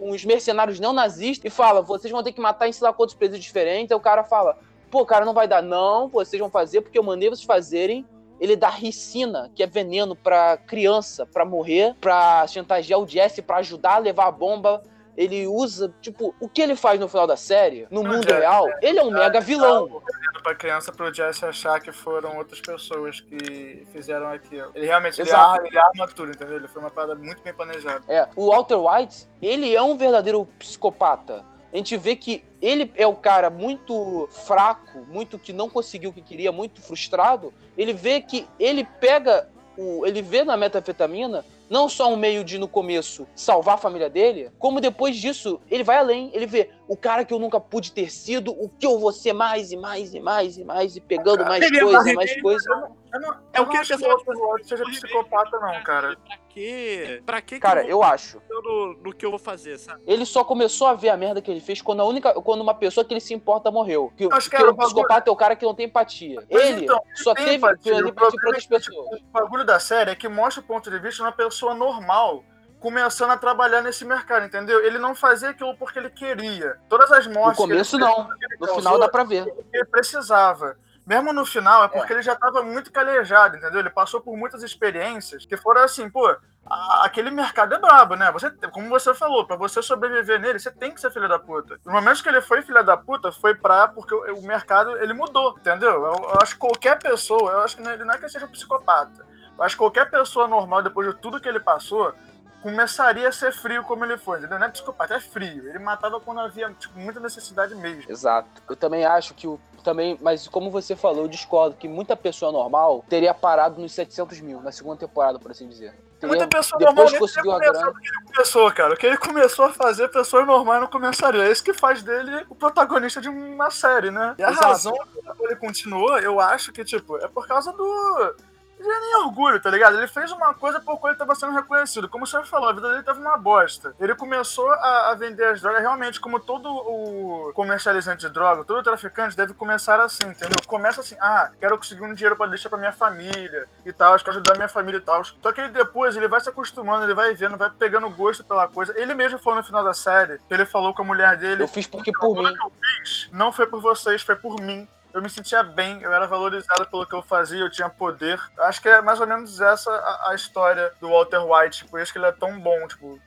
uns mercenários neonazistas e fala: vocês vão ter que matar em sei lá quantos presídios diferentes. Aí o cara fala: pô, cara, não vai dar. Não, vocês vão fazer porque eu mandei vocês fazerem. Ele dá ricina, que é veneno pra criança, pra morrer, pra chantagear o Jesse, pra ajudar a levar a bomba. Ele usa, tipo, o que ele faz no final da série, no Não, mundo Jesse, real, ele é um mega vilão. Pra criança, pro Jesse achar que foram outras pessoas que fizeram aquilo. Ele realmente ele arma, ele arma tudo, entendeu? Ele foi uma parada muito bem planejada. É, o Walter White, ele é um verdadeiro psicopata. A gente vê que ele é o cara muito fraco, muito que não conseguiu o que queria, muito frustrado. Ele vê que ele pega o, ele vê na metanfetamina não só um meio de no começo salvar a família dele, como depois disso ele vai além, ele vê o cara que eu nunca pude ter sido, o que eu vou ser mais e mais e mais e mais e pegando mais Ele é coisa, barriga, mais coisa. Eu não, É eu o que não a acho que o pessoa- Walter White seja psicopata, não, cara. Pra quê? Pra quê que Cara, eu eu acho. no, no que eu vou fazer, sabe? Ele só começou a ver a merda que ele fez quando a única, quando uma pessoa que ele se importa morreu. Que, Acho que que era o o psicopata é o cara que não tem empatia. Mas ele então, só tem teve empatia, empatia o pra outras é que, pessoas. O bagulho da série é que mostra o ponto de vista de uma pessoa normal começando a trabalhar nesse mercado, entendeu? Ele não fazia aquilo porque ele queria. Todas as No mortes ele começo não, ele no final dá pra ver. ele precisava. Mesmo no final, é porque ele já tava muito calejado, entendeu? Ele passou por muitas experiências que foram assim, pô, aquele mercado é brabo, né? Você, como você falou, pra você sobreviver nele, você tem que ser filho da puta. No momento que ele foi filho da puta, foi pra. Porque o, o mercado, ele mudou, entendeu? Eu, eu acho que qualquer pessoa, eu acho que não, ele não é que seja um psicopata. Eu acho que qualquer pessoa normal, depois de tudo que ele passou, começaria a ser frio como ele foi, entendeu? Não é psicopata, é frio. Ele matava quando havia tipo, muita necessidade mesmo. Exato. Eu também acho que o. Também, mas como você falou, eu discordo que muita pessoa normal teria parado nos 700 mil, na segunda temporada, por assim dizer. Teria, Muita pessoa depois normal nem conseguiu teria grana. começado o que ele começou, cara. O que ele começou a fazer, pessoas normais não começariam. É isso que faz dele o protagonista de uma série, né? E a Exato. razão pela qual ele continuou, eu acho que, tipo, é por causa do. Não é nem orgulho, tá ligado? Ele fez uma coisa por qual ele tava sendo reconhecido. Como o senhor falou, a vida dele tava uma bosta. Ele começou a, a vender as drogas realmente, como todo o comercializante de droga, todo traficante deve começar assim, entendeu? Começa assim, ah, quero conseguir um dinheiro pra deixar pra minha família e tal, quero ajudar minha família e tal. Só que ele depois, ele vai se acostumando, ele vai vendo, vai pegando gosto pela coisa. Ele mesmo falou no final da série, que ele falou com a mulher dele, Eu fiz porque por mim. não foi por vocês, foi por mim. Eu me sentia bem, eu era valorizado pelo que eu fazia, eu tinha poder. Acho que é mais ou menos essa a, a história do Walter White, por isso que ele é tão bom, tipo,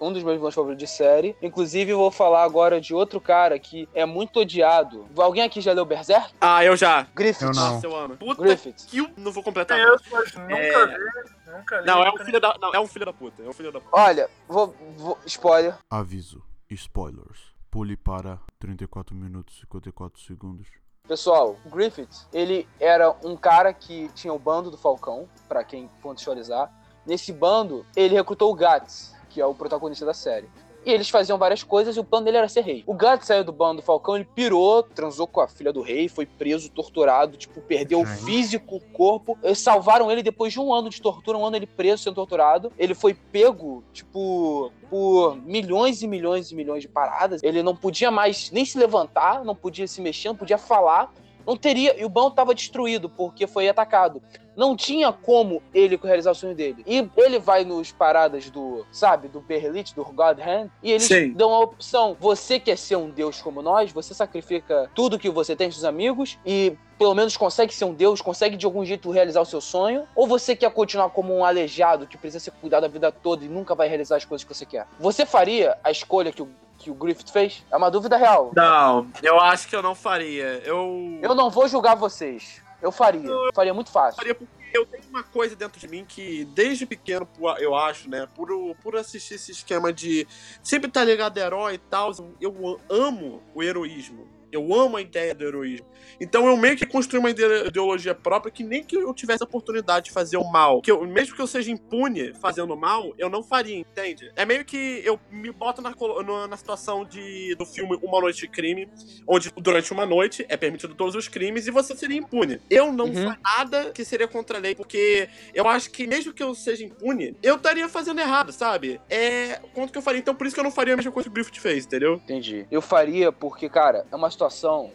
um dos meus vilões favoritos de série. Inclusive, eu vou falar agora de outro cara que é muito odiado. Alguém aqui já leu Berserk? Ah, eu já. Griffith. Eu não. Nossa, eu amo. Puta Griffith. que eu não vou completar. conheço, mas nunca É. vi, nunca li. Não, é um filho da. Não, é um filho da puta. É um filho da puta. Olha, vou, vou. Spoiler. Aviso. Spoilers. Pule para 34 minutos e 54 segundos. Pessoal, Griffith, ele era um cara que tinha o bando do Falcão, pra quem contextualizar. Nesse bando, ele recrutou o Guts, que é o protagonista da série. E eles faziam várias coisas e o plano dele era ser rei. O Guts saiu do bando do Falcão, ele pirou, transou com a filha do rei, foi preso, torturado, tipo, perdeu o físico, o corpo. Eles salvaram ele depois de um ano de tortura, um ano ele preso, sendo torturado. Ele foi pego, tipo, por milhões e milhões e milhões de paradas. Ele não podia mais nem se levantar, não podia se mexer, não podia falar. Não teria. E o bando estava destruído porque foi atacado. Não tinha como ele realizar o sonho dele. E ele vai nos paradas do, sabe, do Berlit, do God Hand, e eles Sim. dão a opção: você quer ser um deus como nós, você sacrifica tudo que você tem, seus amigos, e pelo menos consegue ser um deus, consegue de algum jeito realizar o seu sonho, ou você quer continuar como um aleijado que precisa ser cuidado a vida toda e nunca vai realizar as coisas que você quer? Você faria a escolha que o, que o Griffith fez? É uma dúvida real. Não, eu acho que eu não faria. Eu. Eu não vou julgar vocês. Eu faria. Faria muito fácil. faria porque eu tenho uma coisa dentro de mim que, desde pequeno, eu acho, né? Por, por assistir esse esquema de sempre estar ligado a herói e tal, eu amo o heroísmo. Eu amo a ideia do heroísmo. Então eu meio que construí uma ide- ideologia própria que nem que eu tivesse a oportunidade de fazer o mal, que eu, mesmo que eu seja impune fazendo mal, eu não faria, entende? É meio que eu me boto na, na situação de, do filme Uma Noite de Crime, onde durante uma noite é permitido todos os crimes e você seria impune. Eu não Uhum. nada que seria contra a lei, porque eu acho que mesmo que eu seja impune, eu estaria fazendo errado, sabe? É quanto que eu faria. Então por isso que eu não faria a mesma coisa que o Griffith fez, entendeu? Entendi. Eu faria porque, cara, é uma situação.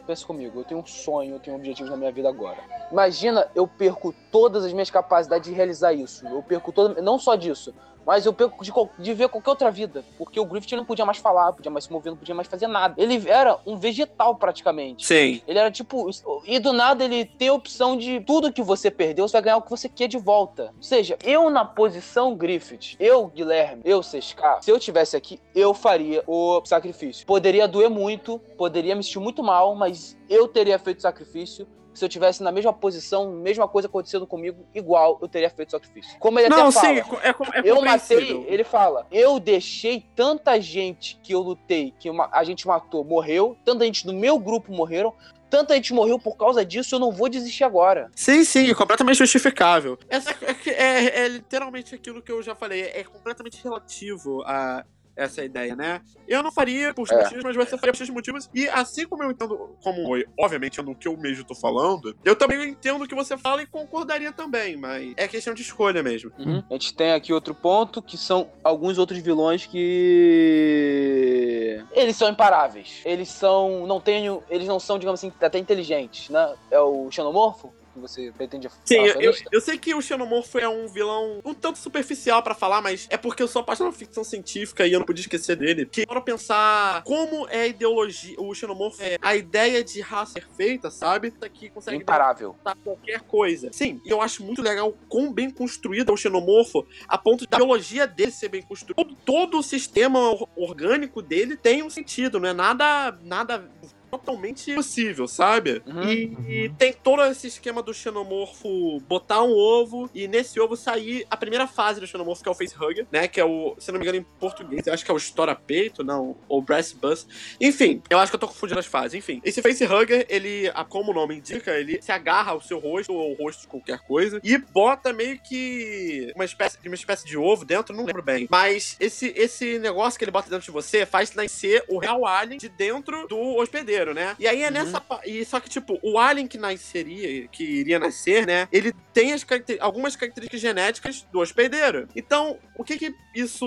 Pensa comigo, eu tenho um sonho, eu tenho objetivos na minha vida agora. Imagina eu perco todas as minhas capacidades de realizar isso. Eu perco todo. Não só disso. Mas eu perco de, de ver qualquer outra vida. Porque o Griffith não podia mais falar, podia mais se mover, não podia mais fazer nada. Ele era um vegetal praticamente. Sim. Ele era tipo. E do nada ele tem a opção de tudo que você perdeu, você vai ganhar o que você quer de volta. Ou seja, eu na posição Griffith, eu, Guilherme, eu, CSK, se eu tivesse aqui, eu faria o sacrifício. Poderia doer muito, poderia me sentir muito mal, mas eu teria feito o sacrifício. Se eu tivesse na mesma posição, mesma coisa acontecendo comigo, igual, eu teria feito o sacrifício. Como ele Não, até fala. sim, é, com- é Eu matei, ele fala, eu deixei tanta gente que eu lutei, que uma- a gente matou, morreu, tanta gente do meu grupo morreram, tanta gente morreu por causa disso, eu não vou desistir agora. Sim, sim, é completamente justificável. Essa é, é- é literalmente aquilo que eu já falei, é completamente relativo a essa ideia, né? Eu não faria por É. motivos, mas você faria por X motivos. E assim como eu entendo, como eu, obviamente, no que eu mesmo tô falando, eu também entendo o que você fala e concordaria também, mas é questão de escolha mesmo. A gente tem aqui outro ponto, que são alguns outros vilões que... Eles são imparáveis. Eles são... Não tenho... Eles não são, digamos assim, até inteligentes, né? É o Xenomorfo, que você pretende Sim, falar eu, sobre eu, eu sei que o Xenomorfo é um vilão um tanto superficial pra falar, mas é porque eu sou apaixonado por ficção científica e eu não podia esquecer dele. Que para pensar como é a ideologia, o Xenomorfo é a ideia de raça perfeita, sabe? Que consegue Imparável. qualquer coisa. Sim, e eu acho muito legal quão bem construído é o Xenomorfo, a ponto da biologia dele ser bem construída. Todo, todo o sistema or- orgânico dele tem um sentido, não é nada, nada totalmente possível, sabe? Uhum. E, e tem todo esse esquema do xenomorfo botar um ovo e nesse ovo sair a primeira fase do xenomorfo, que é o facehugger, né? Que é o, se não me engano, em português, eu acho que é o estoura-peito, não, ou breast bust. Enfim, eu acho que eu tô confundindo as fases. Enfim, esse facehugger, ele, como o nome indica, ele se agarra ao seu rosto ou ao rosto de qualquer coisa e bota meio que uma espécie, uma espécie de ovo dentro, não lembro bem. Mas esse, esse negócio que ele bota dentro de você faz nascer o real alien de dentro do hospedeiro, né? E aí é nessa. pa- E só que, tipo, o alien que nasceria, que iria nascer, né? Ele tem as caracter- algumas características genéticas do hospedeiro. Então, o que que isso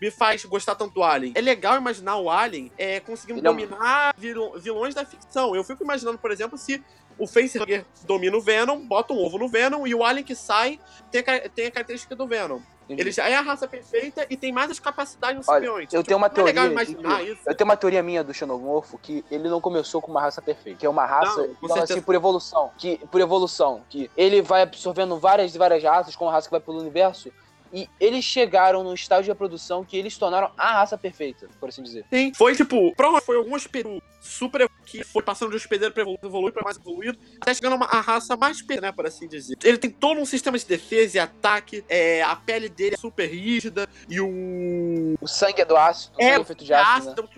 me faz gostar tanto do alien? É legal imaginar o alien é, conseguindo Ele é dominar vil- vilões da ficção. Eu fico imaginando, por exemplo, se o Facehugger domina o Venom, bota um ovo no Venom e o alien que sai tem a, tem a característica do Venom. Entendi. Ele já é a raça perfeita e tem mais as capacidades do Olha, simbionte. Eu tenho uma Não é teoria. imaginar que-. Eu tenho uma teoria minha do Xenomorfo que ele não começou com uma raça perfeita. Que é uma raça, Não, com digamos assim, por evolução. Que, por evolução. Que ele vai absorvendo várias e várias raças, como a raça que vai pelo universo. E eles chegaram num estágio de reprodução que eles tornaram a raça perfeita, por assim dizer. Sim. Foi tipo, provavelmente foi algum hospedeiro super que foi passando de hospedeiro pra evoluir, evoluir pra mais evoluído, até chegando a uma a raça mais né, por assim dizer. Ele tem todo um sistema de defesa e ataque, é, a pele dele é super rígida e o. O sangue é do ácido, o É, sangue é feito de ácido, né?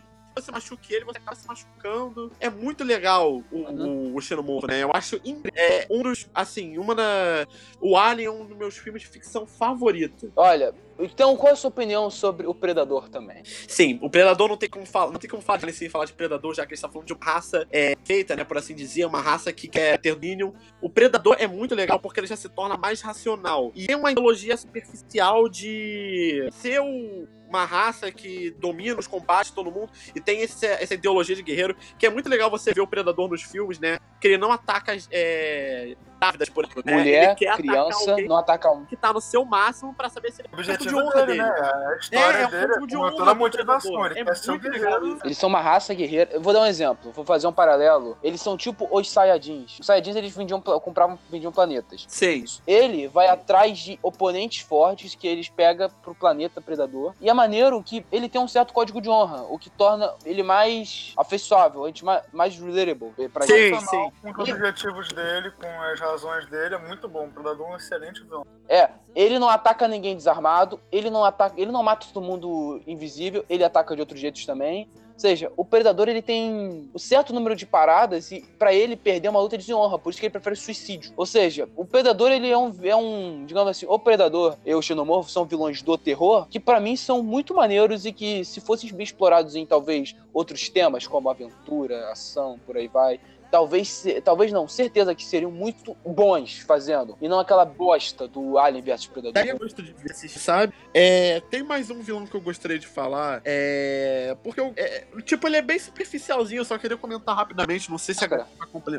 Você machuca ele, você acaba se machucando. É muito legal o, Uhum. o, o Xenomorfo, né? Eu acho é um dos, assim, uma da... O Alien é um dos meus filmes de ficção favorito. Olha, então qual é a sua opinião sobre o Predador também? Sim, o Predador não tem como falar, não tem como falar sem falar de Predador, já que a gente tá falando de uma raça é, feita, né, por assim dizer, uma raça que quer ter domínio. O Predador é muito legal porque ele já se torna mais racional. E tem uma ideologia superficial de ser o- uma raça que domina os combates todo mundo e tem esse- essa ideologia de guerreiro, que é muito legal você ver o Predador nos filmes, né, que ele não ataca é, dávidas, por exemplo, né? Mulher, ele quer atacar criança, não ataca um. que tá no seu máximo pra saber se ele O é o ponto de objetivo honra dele, dele. né? A É, história é o dele ponto de com honra toda a motivação. Ele É quer ser guerreiro. Eles são uma raça guerreira. Eu vou dar um exemplo, vou fazer um paralelo. Eles são tipo os Saiyajins. Os Saiyajins eles vendiam, compravam, vendiam planetas. Sim. Ele vai atrás de oponentes fortes que eles pegam pro planeta predador. E é maneiro que ele tem um certo código de honra, o que torna ele mais afeiçoável, a gente mais, mais relatable pra Sim, gente. Com os objetivos dele, com as razões dele, é muito bom. O Predador é um excelente vilão. É, ele não ataca ninguém desarmado, ele não ataca, ele não mata todo mundo invisível, ele ataca de outros jeitos também. Ou seja, o predador ele tem um certo número de paradas e pra ele perder uma luta é desonra, por isso que ele prefere suicídio. Ou seja, o predador ele é um, é um digamos assim, o predador e o xenomorfo são vilões do terror que pra mim são muito maneiros e que se fossem bem explorados em talvez outros temas como aventura, ação, por aí vai, talvez, talvez não, certeza que seriam muito bons fazendo. E não aquela bosta do Alien vs Predador. Daria gosto de ver assistir, sabe? É, tem mais um vilão que eu gostaria de falar. É. Porque eu. é, tipo, ele é bem superficialzinho, eu só queria comentar rapidamente. Não sei se agora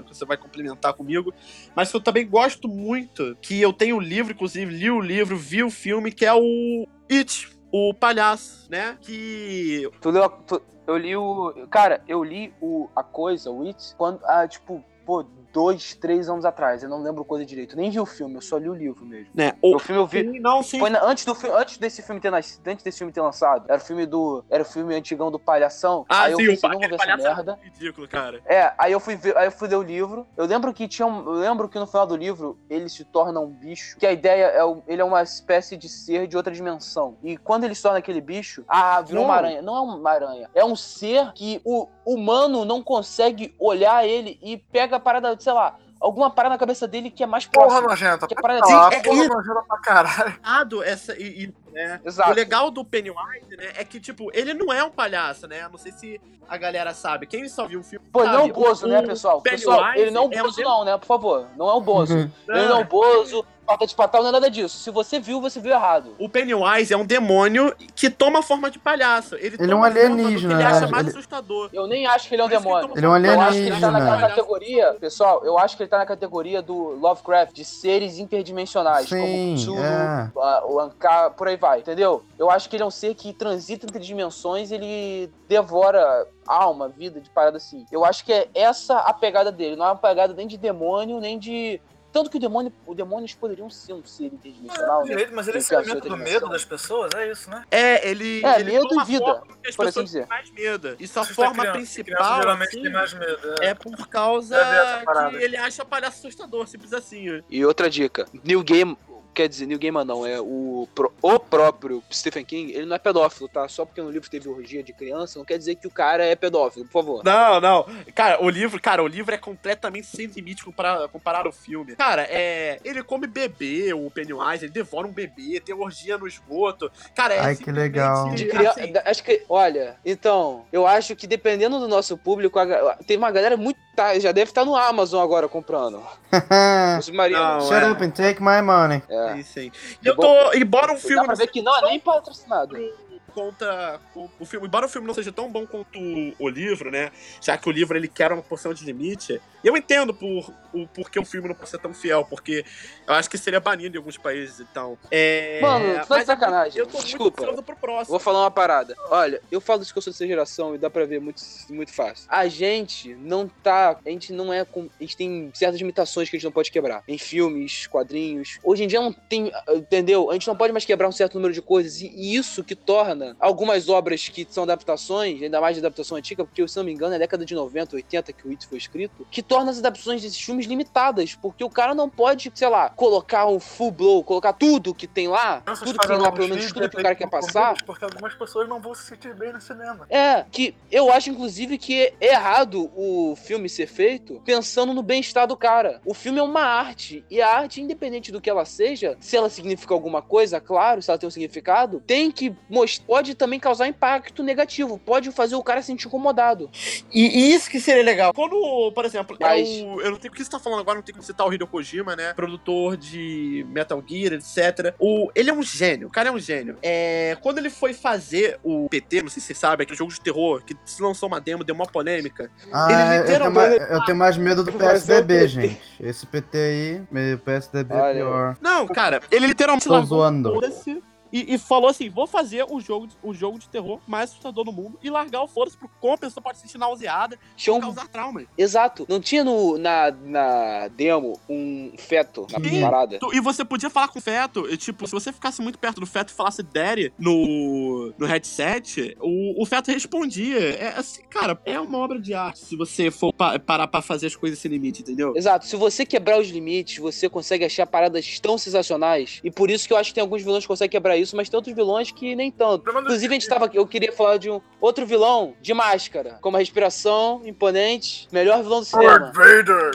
você vai complementar comigo. Mas eu também gosto muito. Que eu tenho o livro, inclusive, li o livro, vi o filme, que é o It, o palhaço, né? Que. Tu leu tu- eu li o. Cara, eu li o, a coisa, o It, quando. Ah, tipo, pô, dois, três anos atrás. Eu não lembro coisa direito. Nem vi o filme, eu só li o livro mesmo. Né, O o, filme eu vi. Sim, não, sim. Foi na- antes, do antes desse filme ter nascido, antes desse filme ter lançado. Era o filme do. Era o filme antigão do palhação. Ah, aí eu sim, pensei, o pa- não vou ver essa palhaço merda. é ridículo, cara. É, aí eu fui ver, aí eu fui ler o livro. Eu lembro que tinha um, eu lembro que no final do livro ele se torna um bicho, que a ideia é o- ele é uma espécie de ser de outra dimensão. E quando ele se torna aquele bicho, ah, virou uma Não. aranha. Não é uma aranha, é um ser que o humano não consegue olhar ele e pega a parada, sei lá, alguma parada na cabeça dele que é mais Porra próxima. nojenta. Que é pra parada lá, Sim, é- porra é- nojenta pra caralho. Essa. E, e, né, Exato. O legal do Pennywise, né, é que, tipo, ele não é um palhaço, né? Não sei se a galera sabe. Quem só viu o filme. Pô, ele não é o sabe. Bozo, né, pessoal? Pessoal, Pennywise ele não é o é um Bozo, dem- não, né? Por favor. Não é o Bozo. Uhum. Ele não é o Bozo, falta de patal, não é nada disso. Se você viu, você viu errado. O Pennywise é um demônio que toma forma de palhaço. Ele, Ele é toma um forma do que alienígena, Ele acha mais Ele- assustador. Eu nem acho que ele é um demônio. Ele é um forma- Eu acho que ele tá alienígena. naquela categoria, pessoal, eu acho que ele tá na categoria do Lovecraft, de seres interdimensionais, Sim, como Cthulhu, é. o Ankar, por aí vai, entendeu? Eu acho que ele é um ser que transita entre dimensões, ele devora alma, vida, de parada assim. Eu acho que é essa a pegada dele, não é uma pegada nem de demônio, nem de... Tanto que o demônio, os demônios poderiam ser um ser interdimensional, né? Direito, mas ele se alimenta do medo das pessoas, é isso, né? É, ele. É, ele medo e vida, as por assim pessoas dizer. têm mais medo. E sua forma criança. principal. Criança geralmente assim, tem mais medo. É. É por causa parada. que ele acha palhaço assustador, simples assim. E outra dica, New Game, quer dizer, New Gaiman não, é o, o próprio Stephen King, ele não é pedófilo, tá? Só porque no livro teve orgia de criança, não quer dizer que o cara é pedófilo, por favor. Não, não. Cara, o livro, cara, o livro é completamente sem limite comparado, comparado ao filme. Cara, é. Ele come bebê, o Pennywise, ele devora um bebê, tem orgia no esgoto. Cara, é Ai, que legal. De criança, assim, acho que, olha, então, eu acho que dependendo do nosso público, a tem uma galera muito, tá, já deve estar no Amazon agora comprando. O submarino. Não, Shut é. up and take my money. É. Sim, sim. E eu tô. Embora um Dá filme pra ver que não é nem patrocinado. Conta o, filme, embora o filme não seja tão bom quanto o, livro, né? Já que o livro ele quer uma porção de limite. E eu entendo por o porquê o filme não pode ser tão fiel, porque eu acho que seria banido em alguns países, então. É, Mano, tu tá de sacanagem. Eu tô Desculpa. pro próximo. Vou falar uma parada. Olha, eu falo isso que eu sou dessa geração e dá pra ver muito, muito fácil. A gente não tá. A gente não é. com- A gente tem certas limitações que a gente não pode quebrar. Em filmes, quadrinhos. Hoje em dia não tem. Entendeu? A gente não pode mais quebrar um certo número de coisas. E, e isso que torna algumas obras que são adaptações, ainda mais de adaptação antiga, porque se não me engano é década de 90, 80 que o It foi escrito, que torna as adaptações desses filmes limitadas. Porque o cara não pode, sei lá, colocar um full blow, colocar tudo que tem lá, Crianças tudo que tem lá, pelo menos tudo que o cara quer passar. Porque algumas pessoas não vão se sentir bem no cinema. É, que eu acho, inclusive, que é errado o filme ser feito pensando no bem-estar do cara. O filme é uma arte, e a arte, independente do que ela seja, se ela significa alguma coisa, claro, se ela tem um significado, tem que mostrar, pode também causar impacto negativo, pode fazer o cara se sentir incomodado. E, e isso que seria legal. Quando, por exemplo, é Mas- o- eu não tenho o que você tá falando agora, não tem como citar o Hideo Kojima, né? Produtor de Metal Gear, etc. O, ele é um gênio, o cara é um gênio. É, quando ele foi fazer o PT, não sei se você sabe, aquele jogo de terror que se lançou uma demo, deu uma polêmica. Ah, Ele eu, tenho literalmente- mais, eu tenho mais medo do é PSDB, gente. Esse PT aí, meu PSDB é Olha, pior. Não, cara, ele literalmente Tô zoando. E, e falou assim: vou fazer o jogo, de- o jogo de terror mais assustador do mundo e largar o foda-se pro como a pessoa pode se sentir nauseada Tinha e um causar traumas. Exato. Não tinha no, na, na demo um feto na Sim. parada? Tu- E você podia falar com o feto, e, tipo, se você ficasse muito perto do feto e falasse Daddy no, no headset, o, o feto respondia. É assim, cara, é uma obra de arte se você for pa- parar pra fazer as coisas sem limite, entendeu? Exato. Se você quebrar os limites, você consegue achar paradas tão sensacionais. E por isso que eu acho que tem alguns vilões que conseguem quebrar isso, mas tem outros vilões que nem tanto. Inclusive, a gente tava. Eu queria falar de um outro vilão de máscara. Com uma respiração imponente. Melhor vilão do cinema. Lord Vader!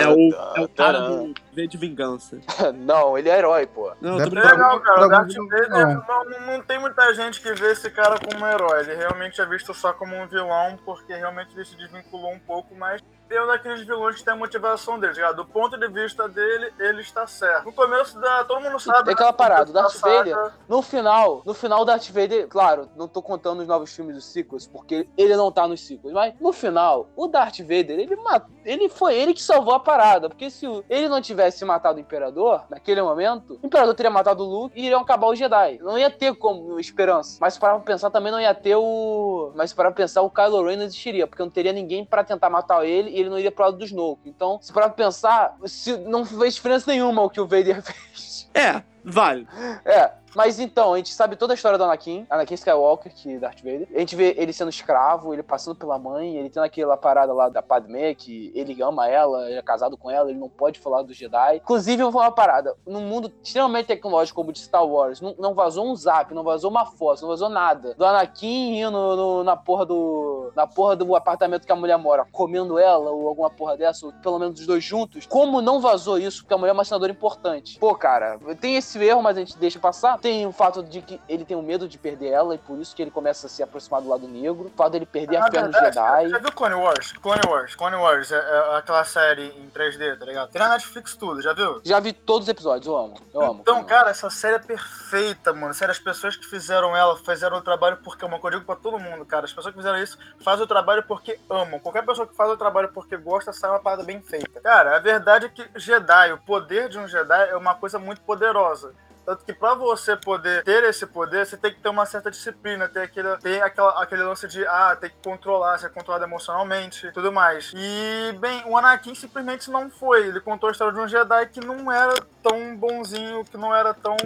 É o, é o cara do V de Vingança. Não, ele é herói, pô. Não, É legal, cara. pra O Darth Vader não. não, não, não tem muita gente que vê esse cara como um herói. Ele realmente é visto só como um vilão, porque realmente ele se desvinculou um pouco, mas é um daqueles vilões que tem a motivação dele, tá ligado? Do ponto de vista dele, ele está certo. No começo da. Todo mundo sabe. É aquela né? parada, o Darth Da saga- Vader- No final, no final o Darth Vader, claro, não tô contando os novos filmes dos sequels, porque ele não tá nos sequels, mas no final, o Darth Vader, ele matou, ele foi ele que salvou a parada, porque se o- ele não tivesse matado o Imperador, naquele momento, o Imperador teria matado o Luke e iriam acabar os Jedi. Não ia ter como esperança. Mas para pensar também não ia ter o, mas para pensar o Kylo Ren não existiria, porque não teria ninguém pra tentar matar ele e ele não iria pro lado do Snoke. Então, se para pensar, se não fez diferença nenhuma o que o Vader fez. É, vale. É, mas então, a gente sabe toda a história do Anakin, Anakin Skywalker, que é Darth Vader. A gente vê ele sendo escravo, ele passando pela mãe, ele tendo aquela parada lá da Padmé, que ele ama ela, ele é casado com ela, ele não pode falar do Jedi. Inclusive, eu vou falar uma parada, num mundo extremamente tecnológico como o de Star Wars, não, não vazou um zap, não vazou uma foto, não vazou nada. Do Anakin indo no- na porra do... na porra do apartamento que a mulher mora, comendo ela, ou alguma porra dessa, ou pelo menos os dois juntos. Como não vazou isso? Porque a mulher é uma senadora importante. Pô, cara, tem esse erro, mas a gente deixa passar. Tem o fato de que ele tem um medo de perder ela, e por isso que ele começa a se aproximar do lado negro. O fato dele perder a fé nos verdade, Jedi. Já viu Clone Wars? Clone Wars. Clone Wars é, é aquela série em 3D, tá ligado? Tem na Netflix tudo, já viu? Já vi todos os episódios, eu amo. Eu amo. Então, cara, essa série é perfeita, mano. Sério, as pessoas que fizeram ela fizeram o trabalho porque amam. Eu digo pra todo mundo, cara. As pessoas que fizeram isso fazem o trabalho porque amam. Qualquer pessoa que faz o trabalho porque gosta sai uma parada bem feita. Cara, a verdade é que Jedi, o poder de um Jedi é uma coisa muito poderosa. Tanto que pra você poder ter esse poder, você tem que ter uma certa disciplina, ter aquele, ter aquela, aquele lance de, ah, tem que controlar, ser controlado emocionalmente tudo mais. E, bem, o Anakin simplesmente não foi. Ele contou a história de um Jedi que não era tão bonzinho, que não era tão.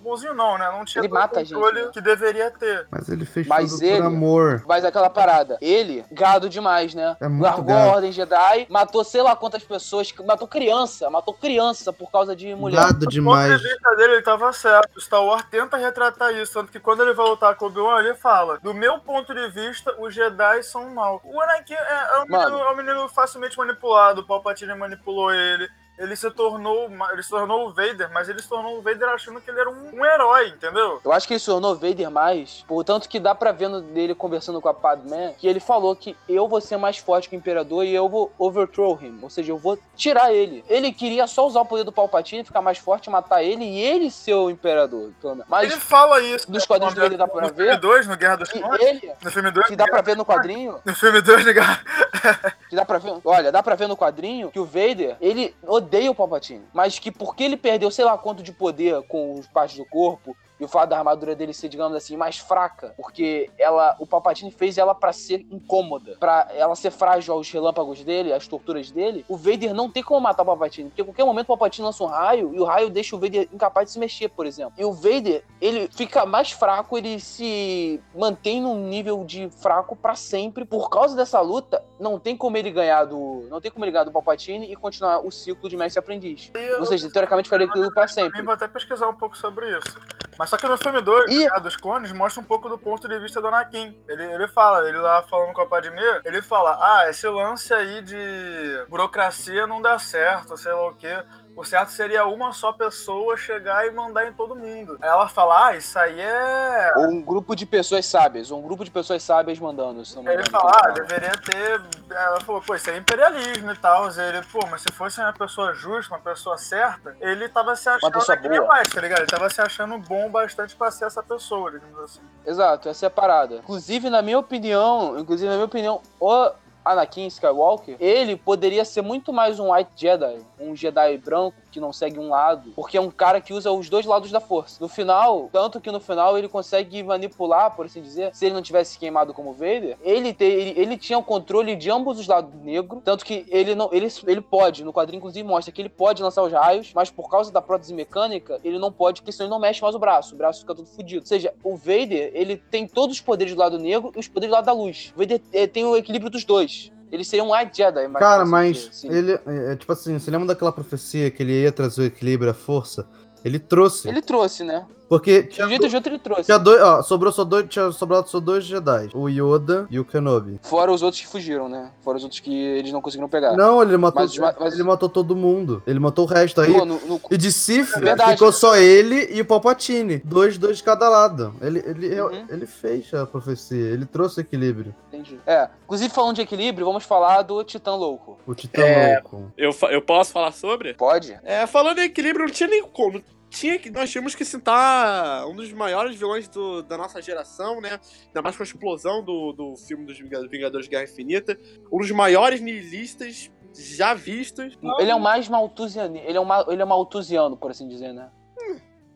Bonzinho não, né? Não tinha Ele mata o a gente, controle né? que deveria ter. Mas ele fez Mas tudo ele- por amor. Mas aquela parada, ele, gado demais, né? É muito Largou gado. a Ordem Jedi, matou sei lá quantas pessoas, matou criança, matou criança por causa de mulher. Gado ponto demais. de vista dele, ele tava certo. Star Wars tenta retratar isso. Tanto que quando ele vai lutar com o Obi-Wan, ele fala: Do meu ponto de vista, os Jedi são mal. O Anakin é, é um, menino, é um menino facilmente manipulado. O Palpatine manipulou ele. Ele se tornou. Ele se tornou o Vader, mas ele se tornou o Vader achando que ele era um, um herói, entendeu? Eu acho que ele se tornou Vader mais, portanto que dá pra ver no- dele conversando com a Padmé, que ele falou que eu vou ser mais forte que o Imperador e eu vou overthrow him, ou seja, eu vou tirar ele. Ele queria só usar o poder do Palpatine, ficar mais forte, matar ele e ele ser o Imperador. Mas ele fala isso. nos quadrinhos no, dele dá pra no ver? filme 2, no Guerra dos Clones. ele, No filme 2, que dá pra ver no quadrinho, no filme 2 de Guerra. que dá pra ver, olha, dá pra ver no quadrinho que o Vader, ele odeia o Palpatine, mas que porque ele perdeu sei lá quanto de poder com as partes do corpo e o fato da armadura dele ser, digamos assim, mais fraca, porque ela, o Palpatine fez ela pra ser incômoda, pra ela ser frágil aos relâmpagos dele, às torturas dele. O Vader não tem como matar o Palpatine, porque a qualquer momento o Palpatine lança um raio e o raio deixa o Vader incapaz de se mexer, por exemplo. E o Vader, ele fica mais fraco, ele se mantém num nível de fraco pra sempre. Por causa dessa luta, não tem como ele ganhar do, não tem como ele ganhar do Palpatine e continuar o ciclo de mestre aprendiz. Ou seja, teoricamente faria aquilo pra sempre. Também vou até pesquisar um pouco sobre isso. Mas só que no filme 2, E- Guerra dos Clones, mostra um pouco do ponto de vista do Anakin. Ele, ele fala, ele lá falando com a Padmé, ele fala, ah, esse lance aí de burocracia não dá certo, sei lá o quê. O certo seria uma só pessoa chegar e mandar em todo mundo. Aí ela fala, ah, isso aí é... Ou um grupo de pessoas sábias, ou um grupo de pessoas sábias mandando. Se não ele engano, fala, que ah, deveria ter. Ela falou, pô, isso é imperialismo e tal. Ele, pô, mas se fosse uma pessoa justa, uma pessoa certa, ele tava se achando pessoa que nem boa. mais, tá ligado? Ele tava se achando bom bastante pra ser essa pessoa, digamos assim. Exato, essa é a parada. Inclusive, na minha opinião, inclusive, na minha opinião, o Anakin Skywalker, ele poderia ser muito mais um White Jedi, um Jedi branco que não segue um lado, porque é um cara que usa os dois lados da força. No final, tanto que no final ele consegue manipular, por assim dizer, se ele não tivesse queimado como Vader, ele, te, ele, ele tinha o controle de ambos os lados negro, tanto que ele não ele, ele pode, no quadrinho inclusive mostra que ele pode lançar os raios, mas por causa da prótese mecânica, ele não pode, porque senão ele não mexe mais o braço, o braço fica todo fodido. Ou seja, o Vader, ele tem todos os poderes do lado negro e os poderes do lado da luz. O Vader eh, tem o equilíbrio dos dois. Ele seria um White Jedi, mas Cara, mas assim. ele. É, é, tipo assim, você lembra daquela profecia que ele ia trazer o equilíbrio e a força? Ele trouxe. Ele trouxe, né? Porque De tinha, um jeito de outro ele trouxe. tinha dois. Ó, sobrou só dois. Tinha sobrado só dois Jedi. O Yoda e o Kenobi. Fora os outros que fugiram, né? Fora os outros que eles não conseguiram pegar. Não, ele matou. Mas- mas- Ele matou todo mundo. Ele matou o resto aí. Pô, no- no- E de Sif Verdade. ficou só ele e o Palpatine. Dois, dois de cada lado. Ele, ele, Uhum. ele fez a profecia. Ele trouxe equilíbrio. Entendi. É, inclusive falando de equilíbrio, vamos falar do Titã Louco. O Titã É. Louco. Eu, eu posso falar sobre? Pode? É, falando em equilíbrio, não tinha nem como. Tinha que, nós tínhamos que citar um dos maiores vilões do- da nossa geração, né? Ainda mais com a explosão do, do filme dos Vinga- Vingadores Guerra Infinita. Um dos maiores nihilistas já vistos. Ele é o mais maltusiano. Ele é, um, ma- ele é maltusiano, por assim dizer, né?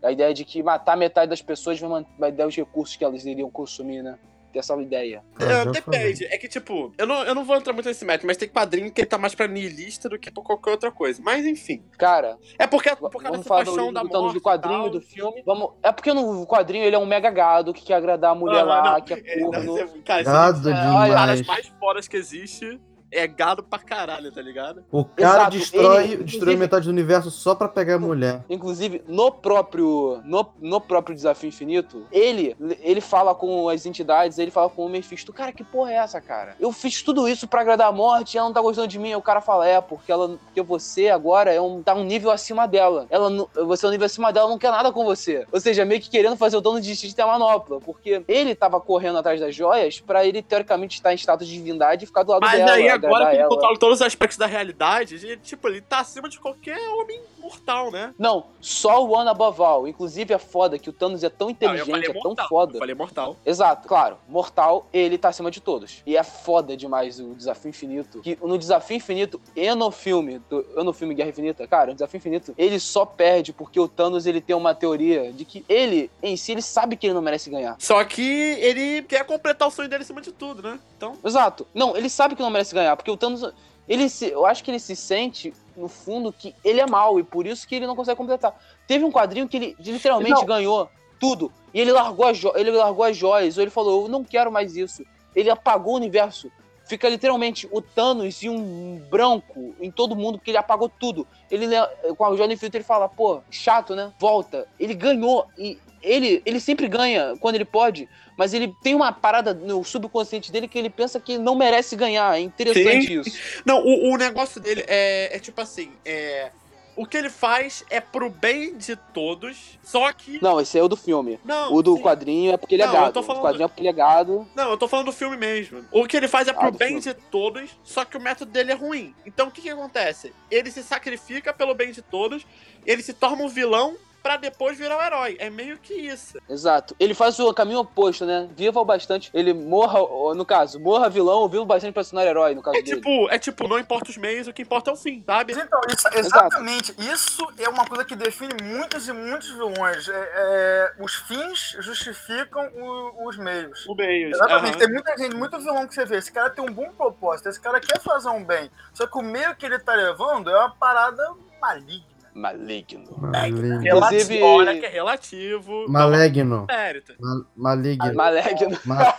A ideia de que matar metade das pessoas vai, vai dar os recursos que elas iriam consumir, né? Essa ideia. Ah, É, já depende. É que, tipo, eu não, eu não vou entrar muito nesse método, mas tem quadrinho que ele tá mais pra nihilista do que pra qualquer outra coisa. Mas, enfim. Cara, É porque, por causa dessa falar do, paixão da do, morte do quadrinho, tal. do filme. Vamos, é porque no quadrinho ele é um mega gado que quer agradar a mulher Ah, lá, não, que é é, não, corno. é- cara, isso Gado é demais. mais fodas que existe. É gado pra caralho, tá ligado? O cara Exato, destrói, ele, destrói metade do universo só pra pegar a mulher. Inclusive, no próprio, no, no próprio Desafio Infinito, ele, ele fala com as entidades, ele fala com o Mephisto, cara, que porra é essa, cara? Eu fiz tudo isso pra agradar a morte e ela não tá gostando de mim. Aí o cara fala, é, porque, ela, porque você agora é um, tá um nível acima dela. Ela, não- você é um nível acima dela, não quer nada com você. Ou seja, meio que querendo fazer o dono de destino ter a manopla, porque ele tava correndo atrás das joias pra ele, teoricamente, estar em status de divindade e ficar do lado Mas dela. aí, agora agradar que ele controla todos os aspectos da realidade, ele, tipo, ele tá acima de qualquer homem mortal, né? Não, só o One Above All. Inclusive é foda que o Thanos é tão Não, inteligente, falei é tão mortal. foda. Eu falei mortal. Exato, claro. Mortal, ele tá acima de todos. E é foda demais o Desafio Infinito. Que no Desafio Infinito e no filme, do, e no filme Guerra Infinita, cara, o Desafio Infinito, ele só perde porque o Thanos, ele tem uma teoria de que ele, em si, ele sabe que ele não merece ganhar. Só que ele quer completar o sonho dele acima de tudo, né? Então, Exato. Não, ele sabe que não merece ganhar, porque o Thanos, ele se, eu acho que ele se sente, no fundo, que ele é mal e por isso que ele não consegue completar. Teve um quadrinho que ele literalmente Não. ganhou tudo e ele largou, as ele largou as joias, ou ele falou, eu não quero mais isso. Ele apagou o universo. Fica literalmente o Thanos e um branco em todo mundo, porque ele apagou tudo. Ele, le- com a joia do infinito, ele fala, pô, chato, né? Volta. Ele ganhou e ele, ele sempre ganha quando ele pode, mas ele tem uma parada no subconsciente dele que ele pensa que não merece ganhar. É interessante Sim. isso. Não, o, o negócio dele é, é tipo assim, é. O que ele faz é pro bem de todos, só que. Não, esse é o do filme. Não, O do sim. quadrinho é porque ele é Não, eu gado. tô O falando- quadrinho é porque ele é gado. Não, eu tô falando do filme mesmo. O que ele faz é Ah, pro do bem filme. de todos, só que o método dele é ruim. Então o que que acontece? Ele se sacrifica pelo bem de todos, ele se torna um vilão pra depois virar o herói. É meio que isso. Exato. Ele faz o caminho oposto, né? Viva o bastante. Ele morra, no caso, morra vilão ou viva o bastante pra se tornar herói, no caso É dele. tipo, é tipo, não importa os meios, o que importa é o fim, sabe? Então, isso- exatamente. Isso é uma coisa que define muitos e muitos vilões. É, é, os fins justificam o- os meios. O meio. Exatamente. aham. Tem muita gente, muito vilão que você vê. Esse cara tem um bom propósito, esse cara quer fazer um bem. Só que o meio que ele tá levando é uma parada maligna. Maligno. Maligno. Inclusive- Relativo, olha que é relativo. Maligno. Mérito. Maligno. Maligno. Ma-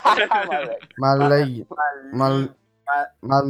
Maligno. Maligno. Mal-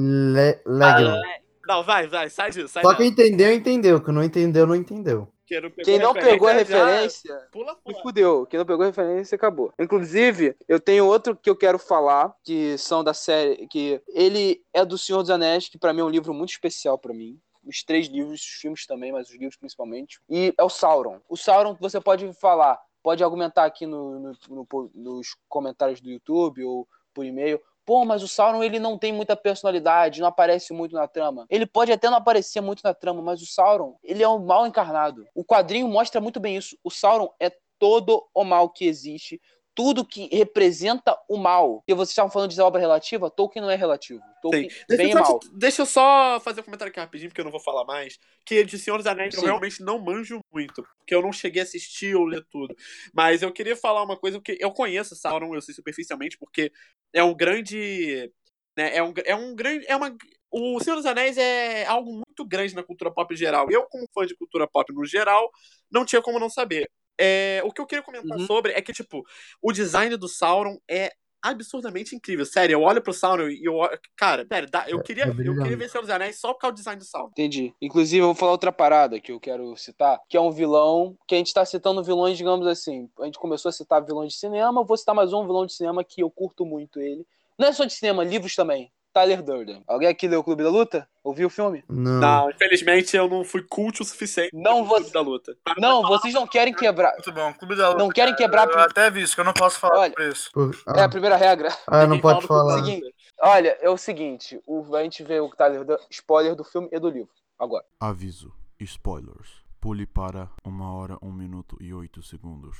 Maligno. Não, vai, vai, sai disso, sai Só quem entendeu, entendeu. Quem não entendeu, não entendeu. Quem não pegou Quem não pegou a já referência, Pula Me fora. fudeu. Quem não pegou a referência acabou. Inclusive, eu tenho outro que eu quero falar, que são da série. que Ele é do Senhor dos Anéis, que pra mim é um livro muito especial pra mim. Os três livros, os filmes também, mas os livros principalmente. E é o Sauron. O Sauron você pode falar, pode argumentar aqui no, no- no- nos comentários do YouTube ou por e-mail. Pô, mas o Sauron ele não tem muita personalidade, não aparece muito na trama. Ele pode até não aparecer muito na trama, mas o Sauron, ele é um mal encarnado. O quadrinho mostra muito bem isso. O Sauron é todo o mal que existe, tudo que representa o mal. E vocês estavam falando de obra relativa, Tolkien não é relativo. Tolkien Deixa bem eu, é só, mal. deixa eu só fazer um comentário aqui rapidinho, porque eu não vou falar mais. Que de Senhor dos Anéis eu Sim. realmente não manjo muito. Porque eu não cheguei a assistir ou ler tudo. Mas eu queria falar uma coisa que eu conheço Sauron, eu sei superficialmente, porque é um grande. Né, é um, é um grande. É uma, o Senhor dos Anéis é algo muito grande na cultura pop em geral. Eu, como fã de cultura pop no geral, não tinha como não saber. É, o que eu queria comentar Uhum. sobre é que, tipo, o design do Sauron é absurdamente incrível. Sério, eu olho pro Sauron e eu olho. Cara, sério, dá- eu, queria, é eu queria ver Senhor dos Anéis só por causa do design do Sauron. Entendi. Inclusive, eu vou falar outra parada que eu quero citar, que é um vilão, que a gente tá citando vilões, digamos assim. A gente começou a citar vilões de cinema, eu vou citar mais um vilão de cinema que eu curto muito ele. Não é só de cinema, livros também. Tyler Durden. Alguém aqui leu o Clube da Luta? Ouviu o filme? Não. Não, infelizmente eu não fui cult o suficiente Não, pro você- da luta. Não, vocês não querem quebrar. Muito bom. Clube da Luta. Não querem quebrar. Eu até vi isso, que eu não posso falar Olha, isso. Por- É a Ah, primeira regra. ah, não pode falar. Clube Seguinte. Olha, é o seguinte: o, a gente vê o Tyler Durden, spoiler do filme e do livro. Agora. Aviso: spoilers. Pule para 1 hora, 1 minuto e 8 segundos.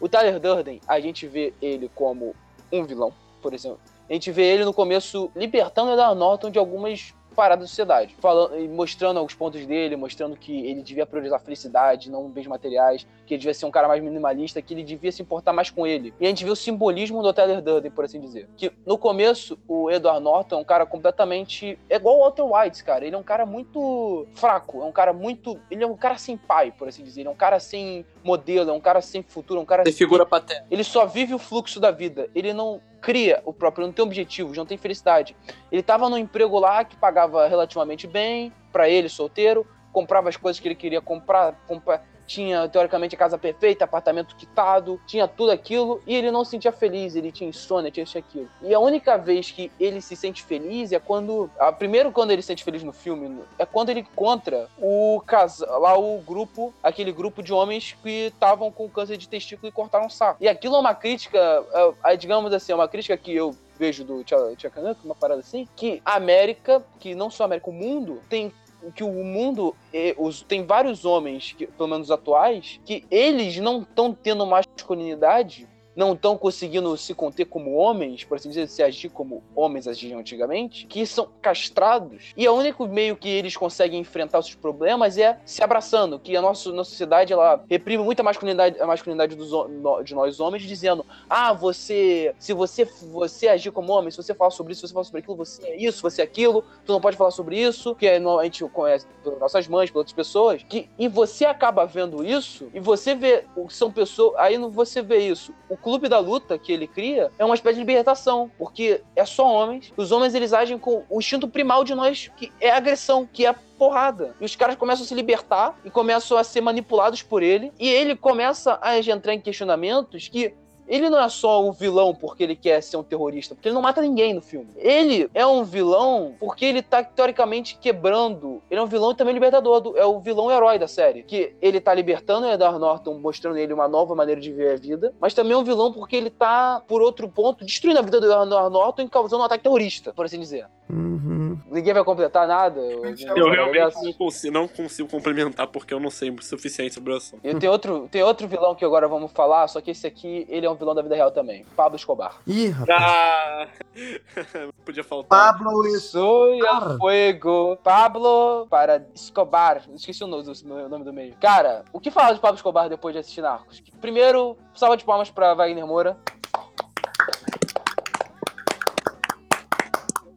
O Tyler Durden, a gente vê ele como um vilão, por exemplo. A gente vê ele no começo libertando Edward Norton de algumas paradas da sociedade, falando, e mostrando alguns pontos dele, mostrando que ele devia priorizar a felicidade, não bens materiais, que ele devia ser um cara mais minimalista, que ele devia se importar mais com ele. E a gente vê o simbolismo do Tyler Durden, por assim dizer. Que no começo, o Edward Norton é um cara completamente. É igual o Walter White, cara. Ele é um cara muito fraco, é um cara muito. Ele é um cara sem pai, por assim dizer. Ele é um cara sem modelo, é um cara sem futuro, é um cara Tem figura paterna. ele só vive o fluxo da vida. Ele não cria o próprio, não tem objetivos, não tem felicidade. Ele tava num emprego lá que pagava relativamente bem pra ele, solteiro, comprava as coisas que ele queria comprar, compra- tinha teoricamente a casa perfeita, apartamento quitado, tinha tudo aquilo e ele não se sentia feliz, ele tinha insônia, tinha isso aquilo. E a única vez que ele se sente feliz é quando, a, primeiro quando ele se sente feliz no filme, é quando ele encontra o casal, lá o grupo, aquele grupo de homens que estavam com câncer de testículo e cortaram o saco. E aquilo é uma crítica, é, é, digamos assim, é uma crítica que eu vejo do Tchacanuck, uma parada assim, que a América, que não só a América, o mundo, tem que o mundo eh, os, tem vários homens, que, pelo menos atuais, que eles não estão tendo masculinidade, não estão conseguindo se conter como homens, por assim dizer, se agir como homens agiam antigamente, que são castrados. E o único meio que eles conseguem enfrentar os seus problemas é se abraçando, que a nossa, nossa sociedade ela reprime muito a masculinidade, a masculinidade dos, no- de nós homens, dizendo: ah, você, se você, você agir como homem, se você falar sobre isso, se você falar sobre aquilo, você é isso, você é aquilo, tu não pode falar sobre isso, que é a gente conhece pelas nossas mães, pelas outras pessoas, que, e você acaba vendo isso, e você vê, são pessoas, aí você vê isso, o clube da luta que ele cria é uma espécie de libertação, porque é só homens, os homens eles agem com o instinto primal de nós, que é a agressão, que é a porrada. E os caras começam a se libertar e começam a ser manipulados por ele, e ele começa a entrar em questionamentos que ele não é só um vilão porque ele quer ser um terrorista, porque ele não mata ninguém no filme. Ele é um vilão porque ele tá teoricamente quebrando. Ele é um vilão e também libertador. do- é o vilão herói da série. Que ele tá libertando o Edward Norton, mostrando ele uma nova maneira de ver a vida. Mas também é um vilão porque ele tá, por outro ponto, destruindo a vida do Edward Norton e causando um ataque terrorista, por assim dizer. Uhum. Ninguém vai completar nada? Eu Eu realmente não consigo, não consigo complementar porque eu não sei o suficiente sobre o assunto. E tem outro, tem outro vilão que agora vamos falar, só que esse aqui, ele é um vilão da vida real também. Pablo Escobar. Ih, rapaz. Ah, podia faltar. Pablo Soy Cara. a fuego. Pablo para Escobar. Esqueci o nome do, o nome do meio. Cara, o que falar de Pablo Escobar depois de assistir Narcos? Primeiro, salva de palmas pra Wagner Moura.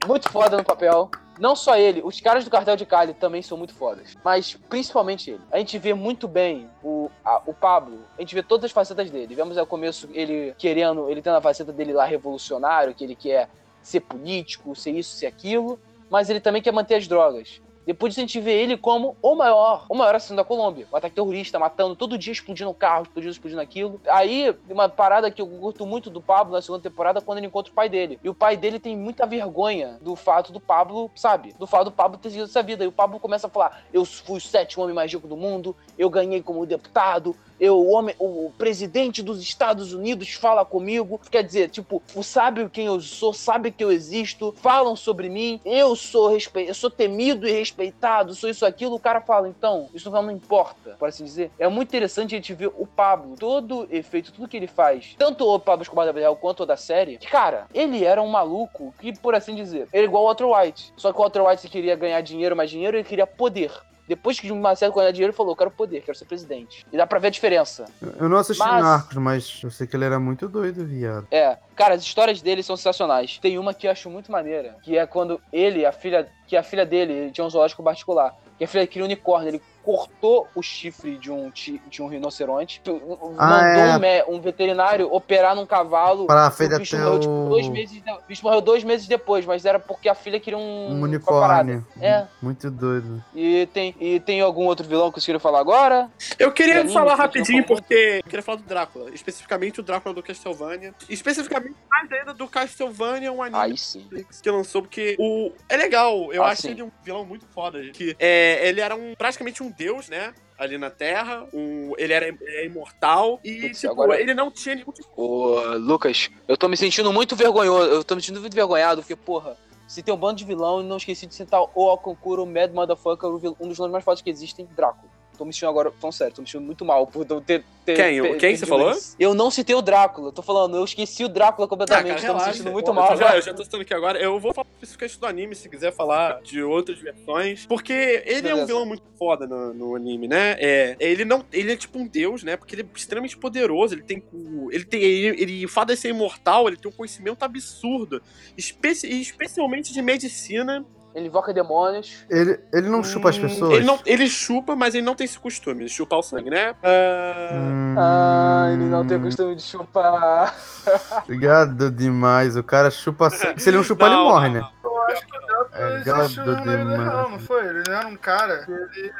Muito foda no papel. Não só ele, os caras do Cartel de Cali também são muito fodas. Mas principalmente ele. A gente vê muito bem o, a- o Pablo, a gente vê todas as facetas dele. Vemos ao começo ele querendo, ele tendo a faceta dele lá revolucionário, que ele quer ser político, ser isso, ser aquilo, mas ele também quer manter as drogas. Depois a gente vê ele como o maior, o maior assassino da Colômbia. O ataque terrorista, matando todo dia, explodindo carro, explodindo, explodindo aquilo. Aí, uma parada que eu curto muito do Pablo na segunda temporada, quando ele encontra o pai dele. E o pai dele tem muita vergonha do fato do Pablo, sabe? Do fato do Pablo ter seguido essa vida. E o Pablo começa a falar: Eu fui o sétimo homem mais rico do mundo, eu ganhei como deputado, eu, o homem, o presidente dos Estados Unidos fala comigo. Quer dizer, tipo, sabe quem eu sou, sabe que eu existo, falam sobre mim, eu sou respe... eu sou temido e respeitado, sou isso aquilo. O cara fala, então, isso não importa, por assim dizer. É muito interessante a gente ver o Pablo, todo efeito, tudo que ele faz, tanto o Pablo Escobar real quanto o da série. Cara, ele era um maluco que, por assim dizer, ele é igual o Walter White. Só que o Walter White queria ganhar dinheiro, mais dinheiro, ele queria poder. Depois que o Marcelo ganhar dinheiro, ele falou: quero poder, quero ser presidente. E dá pra ver a diferença. Eu não assisti Mas- Narcos, mas eu sei que ele era muito doido, viado. É, cara, as histórias dele são sensacionais. Tem uma que eu acho muito maneira, que é quando ele, a filha, que a filha dele, ele tinha um zoológico particular, que a filha queria um unicórnio, ele cortou o chifre de um, de um rinoceronte, mandou é. um, veterinário operar num cavalo. Pra o filha bicho morreu, tipo, o- dois meses, de- o bicho morreu dois meses depois, mas era porque a filha queria um. Um unicórnio. É, Muito doido. e tem, e tem algum outro vilão que vocês queriam falar agora? Eu queria Anime, falar rapidinho porque eu queria falar do Drácula, especificamente o Drácula do Castlevania, especificamente mais ainda do Castlevania, um anime sim. que lançou, porque o. É legal, eu Ah, acho sim. ele um vilão muito foda. Que é, ele era um praticamente um deus, né? Ali na Terra. Um, ele era é imortal. E, Putz, tipo, agora- ele não tinha nenhum tipo. Ô, Lucas, eu tô me sentindo muito vergonhoso. Eu tô me sentindo muito vergonhado, porque, porra, se tem um bando de vilão e não esqueci de citar o Alconcuro, o Mad Motherfucker, um dos vilões mais fortes que existem, Drácula. Tô me sentindo agora, falando sério, tô me sentindo muito mal por ter. ter Quem? ter- Quem você falou? isso. Eu não citei o Drácula, tô falando, eu esqueci o Drácula completamente, tô me sentindo muito Eu mal. Já. Eu já tô citando aqui agora. Eu vou falar especificamente do anime, se quiser falar de outras versões. Porque ele é um Beleza. vilão muito foda no, no anime, né? É, ele não. Ele é tipo um deus, né? Porque ele é extremamente poderoso. Ele tem. cu- Ele tem. Ele, ele o fato de ser imortal, ele tem um conhecimento absurdo. Especi, especialmente de medicina. Ele invoca demônios. Ele, ele não chupa as Hum, pessoas? Ele, não, ele chupa, mas ele não tem esse costume de chupar o sangue, né? Ah, Hum, Ah, ele não tem costume de chupar. Obrigado demais. O cara chupa sangue. Se ele não chupar, Não, ele morre, não, né? Eu acho que o Obrigado existiu na vida demais. real, não foi? Ele era um cara. Ele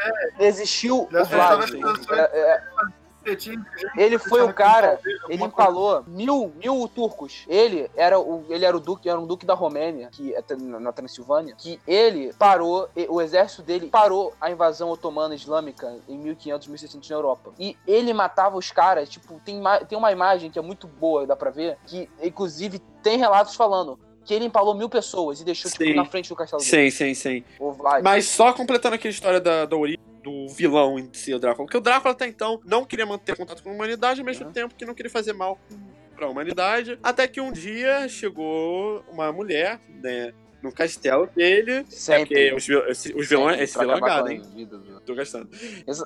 Existiu Ele o Vlad. É, é, ele foi o cara, ele empalou mil, mil turcos. Ele era o, ele era o duque, era um duque da Romênia, que é na Transilvânia, que ele parou, o exército dele parou a invasão otomana islâmica em 1500, 1600 na Europa. E ele matava os caras, tipo, tem, tem uma imagem que é muito boa, dá pra ver, que inclusive tem relatos falando que ele empalou mil pessoas e deixou, tipo, Sim. na frente do castelo dele. sim, sim, sim. Mas só completando aqui a história da, da origem do vilão em si, o Drácula. Porque o Drácula até então não queria manter contato com a humanidade, ao mesmo Uhum. tempo que não queria fazer mal pra humanidade. Até que um dia chegou uma mulher, né, no castelo dele. É Sempre. os, esse- os vilões, Sempre esse vilão é gado, a hein? vida Tô gastando. Esse-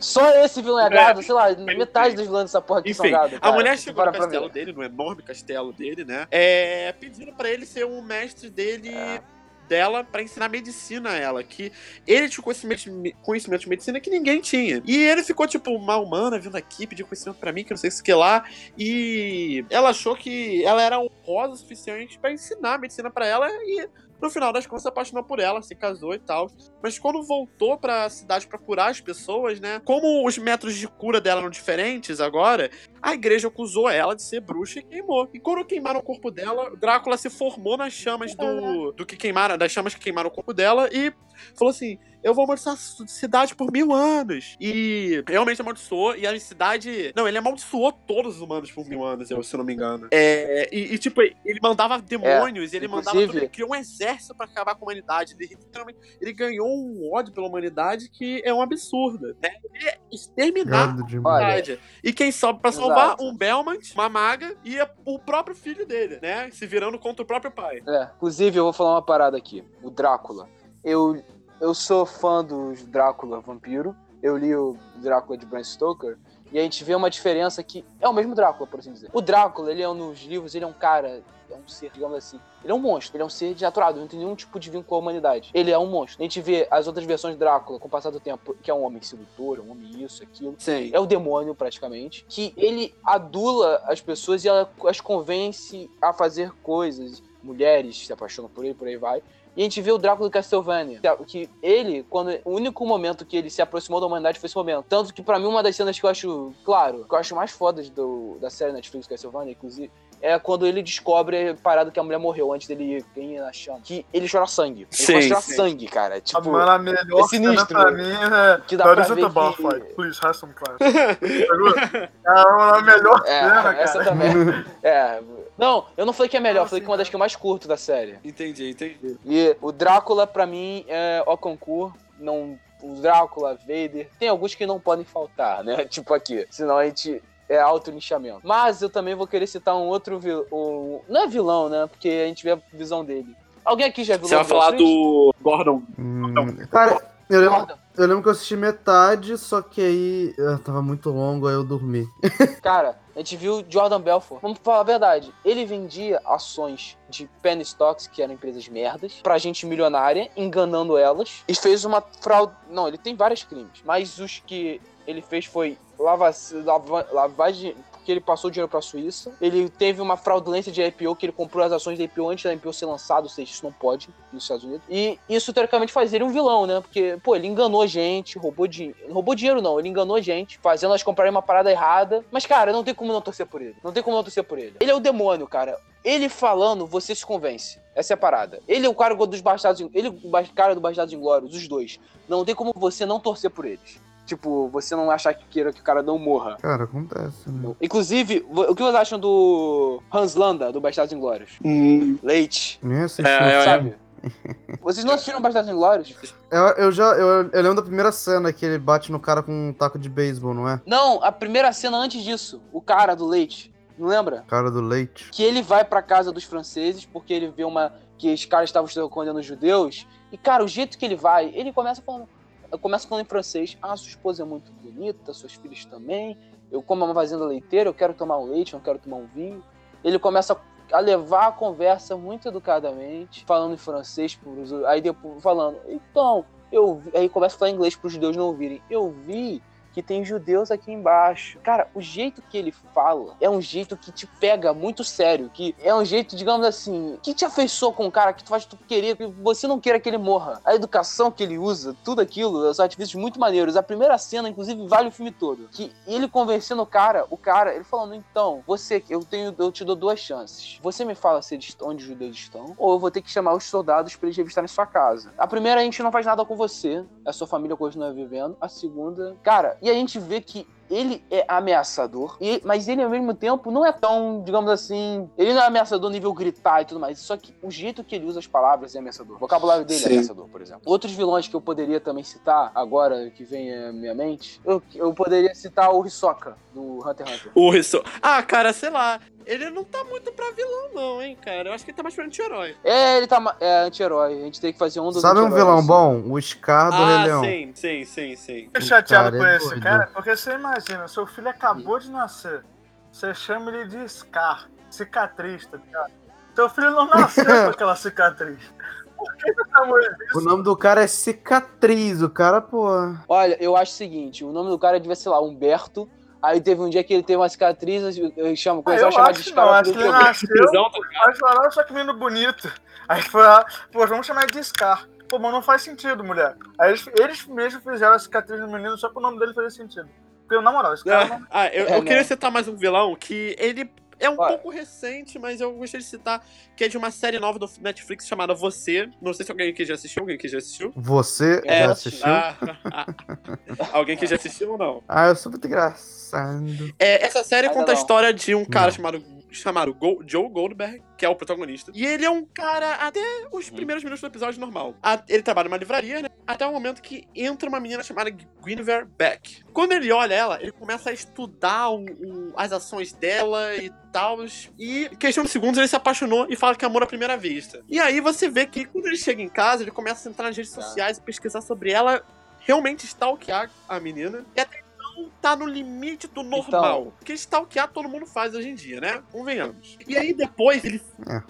Só esse vilão é gado, sei lá, metade dos vilões dessa porra aqui são Enfim, gado. a mulher chegou para no castelo dele, no enorme castelo dele, né? É, pedindo pra ele ser um mestre dele. É. Dela pra ensinar medicina a ela, que ele tinha conhecimento, conhecimento de medicina que ninguém tinha. E ele ficou, tipo, uma humana vindo aqui pedir conhecimento pra mim, que não sei o que lá. E ela achou que ela era honrosa o suficiente pra ensinar medicina pra ela e. No final das contas, se apaixonou por ela, se casou e tal. Mas quando voltou pra cidade pra curar as pessoas, né? Como os métodos de cura dela eram diferentes agora, a igreja acusou ela de ser bruxa e queimou. E quando queimaram o corpo dela, Drácula se formou nas chamas do, do que queimaram, das chamas que queimaram o corpo dela e falou assim: Eu vou amaldiçoar a cidade por mil anos. E realmente amaldiçoou. E a cidade. Não, ele amaldiçoou todos os humanos por mil anos, eu, se eu não me engano. É, e, e, tipo, ele mandava demônios, ele mandava. Tudo, ele criou um exército pra acabar com a humanidade. Ele, literalmente, ele ganhou um ódio pela humanidade que é um absurdo. Né? Ele é exterminar verdade. E quem sobe pra salvar? Exato. Um Belmont, uma maga e o próprio filho dele, né? Se virando contra o próprio pai. É, inclusive, eu vou falar uma parada aqui. O Drácula. Eu, eu sou fã dos Drácula Vampiro. Eu li o Drácula de Bram Stoker. E a gente vê uma diferença que é o mesmo Drácula, por assim dizer. O Drácula, ele é nos livros, ele é um cara, é um ser, digamos assim. Ele é um monstro, ele é um ser desnaturado, não tem nenhum tipo de vínculo com a humanidade. Ele é um monstro. A gente vê as outras versões de Drácula, com o passar do tempo, que é um homem sedutor, um homem isso, aquilo. Sim. É o demônio, praticamente. Que ele adula as pessoas e ela as convence a fazer coisas. mulheres se apaixonam por ele, por aí vai. E a gente vê o Drácula do Castlevania. Que ele, quando. O único momento que ele se aproximou da humanidade foi esse momento. Tanto que, pra mim, uma das cenas que eu acho, claro, que eu acho mais fodas do, da série Netflix Castlevania, inclusive, é quando ele descobre a parada que a mulher morreu antes dele ir na chama. Que ele chora sangue. Ele Sim, a chorar sim. sangue, cara. Tipo, Mano, a melhor é sinistro, cena pra mim é. que dá That pra ver a bar que... fight. Please, have some class. é a melhor É, cena, essa cara. também. É. Não, eu não falei que é melhor, eu falei que é uma das que eu mais curto da série. Entendi, entendi. E o Drácula, pra mim, é o concurso. Não, o Drácula, Vader. Tem alguns que não podem faltar, né? Tipo aqui. Senão a gente é auto-nichamento. Mas eu também vou querer citar um outro vilão. Um, não é vilão, né? Porque a gente vê a visão dele. Alguém aqui já viu Você vai falar do Gordon. Hum, cara, eu lembro, Gordon. eu lembro que eu assisti metade, só que aí ah, tava muito longo, aí eu dormi. Cara, a gente viu Jordan Belfort. Vamos falar a verdade. Ele vendia ações de penny stocks, que eram empresas merdas, pra gente milionária, enganando elas. E fez uma fraude. Não, ele tem vários crimes. Mas os que ele fez foi lava... lava- lavagem. Porque ele passou dinheiro pra Suíça. Ele teve uma fraudulência de IPO, que ele comprou as ações da IPO antes da IPO ser lançada, ou seja, isso não pode nos Estados Unidos. E isso, teoricamente, faz ele um vilão, né? Porque, pô, ele enganou gente, roubou dinheiro. Roubou dinheiro, não, ele enganou gente, fazendo elas comprarem uma parada errada. Mas, cara, não tem como não torcer por ele. Não tem como não torcer por ele. Ele é o demônio, cara. Ele falando, você se convence. Essa é a parada. Ele é o cara dos Bastardos. Ele é o cara do Bastardos Inglórios, os dois. Não tem como você não torcer por eles. Tipo, você não achar que queira que o cara não morra. Cara, acontece, né? Inclusive, o que vocês acham do Hans Landa, do Bastardos Inglórios? Hum, Leite, Nem assisti. É, eu- sabe? Vocês não assistiram Bastardos Inglórios? Eu, eu já. Eu, eu lembro da primeira cena que ele bate no cara com um taco de beisebol, não é? Não, a primeira cena antes disso, o cara do Leite, não lembra? Cara do leite. Que ele vai pra casa dos franceses porque ele vê uma que os caras estavam escondendo os judeus. E cara, o jeito que ele vai, ele começa falando, começa falando em francês. Ah, sua esposa é muito bonita, suas filhas também. Eu como uma fazenda leiteira, eu quero tomar um leite, eu quero tomar um vinho. Ele começa a levar a conversa muito educadamente, falando em francês, aí depois falando, então, eu vi- aí começa a falar inglês para os judeus não ouvirem. Eu vi que tem judeus aqui embaixo. Cara, o jeito que ele fala é um jeito que te pega muito sério, que é um jeito, digamos assim, que te afeiçoa com o cara, que tu faz tu querer, que você não queira que ele morra. A educação que ele usa, tudo aquilo, os artifícios muito maneiros. A primeira cena, inclusive, vale o filme todo. Que ele convencendo o cara, o cara, ele falando, então, você, eu tenho, eu te dou duas chances. Você me fala se eles, onde os judeus estão, ou eu vou ter que chamar os soldados pra eles revistarem sua casa. A primeira, a gente não faz nada com você, a sua família continua vivendo. A segunda, cara, e a gente vê que ele é ameaçador, e, mas ele ao mesmo tempo não é tão, digamos assim, ele não é ameaçador nível gritar e tudo mais, só que o jeito que ele usa as palavras é ameaçador. O vocabulário dele é Sim. ameaçador, por exemplo. Outros vilões que eu poderia também citar, agora que vem à minha mente, eu, eu poderia citar o Hisoka, do Hunter x Hunter. o Risso. Ah, cara, sei lá. Ele não tá muito pra vilão, não, hein, cara. Eu acho que ele tá mais pra anti-herói. É, ele tá é anti-herói, a gente tem que fazer um dos Sabe um vilão assim. bom? O Scar do Rei Ah, Leão. sim, sim, sim, sim. Chateado cara com é esse doido. cara, porque você imagina, seu filho acabou de nascer. Você chama ele de Scar, cicatriz, tá ligado? Seu filho não nasceu com aquela cicatriz. Por que você chamou ele disso? O nome do cara é Cicatriz. O cara, pô. Olha, eu acho o seguinte, o nome do cara devia ser lá, Humberto. Aí teve um dia que ele teve uma cicatriz, eu chamo, Ah, começou eu a chamar de acho que não, Scar. acho que ele porque- nasceu, tá mas falaram, só que menino bonito. Aí foi lá, pô, vamos chamar ele de Scar. Pô, mas não faz sentido, mulher. Aí eles, eles mesmos fizeram a cicatriz no menino só pro nome dele fazer sentido. Porque, na moral, esse cara não... Ah, eu, É, eu queria né? citar mais um vilão que ele é um Olha. pouco recente, mas eu gostaria de citar que é de uma série nova do Netflix chamada Você. Não sei se alguém aqui já assistiu, alguém que já assistiu. Você É, já assistiu? Ah, ah, ah. alguém que já assistiu ou não? Ah, eu sou muito engraçado. É, essa série Ainda conta a não. história de um cara Não. chamado, chamado Go- Joe Goldberg, que é o protagonista. E ele é um cara até os primeiros minutos do episódio normal. Ele trabalha numa livraria, né? Até o momento que entra uma menina chamada Guinevere Beck. Quando ele olha ela, ele começa a estudar o- o- as ações dela e tal. E, em questão de segundos, ele se apaixonou e fala que é amor à primeira vista. E aí você vê que quando ele chega em casa, ele começa a entrar nas redes Tá. sociais e pesquisar sobre ela, realmente stalkear a menina. E até então tá no limite do normal. Então. Porque stalkear todo mundo faz hoje em dia, né? Convenhamos. E aí depois ele.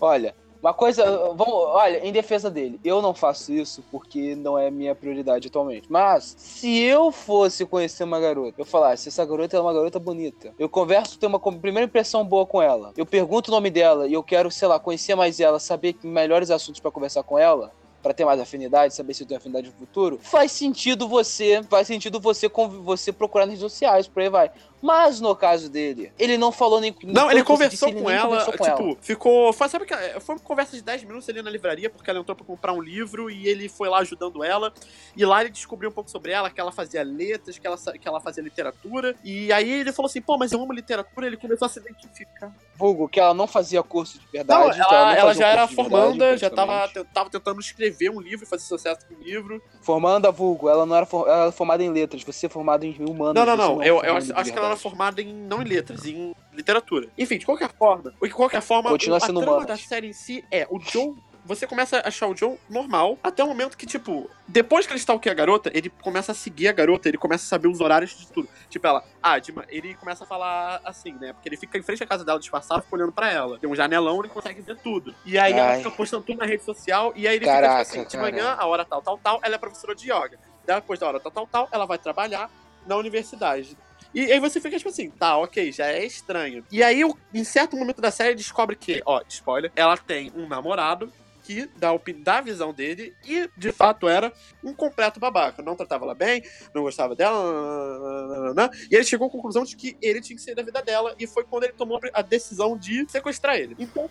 Olha, Uma coisa, vamos, olha, em defesa dele, eu não faço isso porque não é minha prioridade atualmente. Mas, se eu fosse conhecer uma garota, eu falasse, essa garota é uma garota bonita. Eu converso, tenho uma primeira impressão boa com ela. Eu pergunto o nome dela e eu quero, sei lá, conhecer mais ela, saber que melhores assuntos pra conversar com ela. Pra ter mais afinidade, saber se eu tenho afinidade no futuro, faz sentido você, faz sentido você você procurar nas redes sociais, por aí vai. Mas no caso dele, ele não falou nem Não, ele disse, conversou ele com nem ela, conversou com tipo, ela. ficou. Foi, sabe que foi uma conversa de 10 minutos ali na livraria, porque ela entrou pra comprar um livro e ele foi lá ajudando ela. E lá ele descobriu um pouco sobre ela, que ela fazia letras, que ela, que ela fazia literatura. E aí ele falou assim, pô, mas eu amo literatura, ele começou a se identificar. Vulgo, que ela não fazia curso de verdade. Não, então ela, não ela fazia já um era formanda, verdade, já tava, tava tentando escrever um livro e fazer sucesso com o livro. Formanda, Vulgo, ela não era, for- ela era formada em letras, você é formado em humanos. Não, não, você não. é Eu, eu acho, acho que ela era verdade. formada em não em letras, em literatura. Enfim, de qualquer forma, de qualquer forma, Continua o- sendo a trama humanas. da série em si é o Joe. Você começa a achar o Joe normal, até o momento que, tipo, depois que ele stalkeia a garota, ele começa a seguir a garota, ele começa a saber os horários de tudo. Tipo, ela, ah, ele começa a falar assim, né? Porque ele fica em frente à casa dela disfarçado, fica olhando pra ela. Tem um janelão, ele consegue ver tudo. E aí ela Ai. fica postando tudo na rede social, e aí ele Caraca, fica, tipo assim, de manhã, a hora tal, tal, tal, ela é professora de yoga. Depois da hora tal, tal, tal, ela vai trabalhar na universidade. E aí você fica tipo assim, tá, ok, já é estranho. E aí, em certo momento da série, descobre que, ó, spoiler, ela tem um namorado que dá, a opini- dá a visão dele e, de fato, era um completo babaca. Não tratava ela bem, não gostava dela, nananana. e ele chegou à conclusão de que ele tinha que sair da vida dela, e foi quando ele tomou a decisão de sequestrar ele. Então,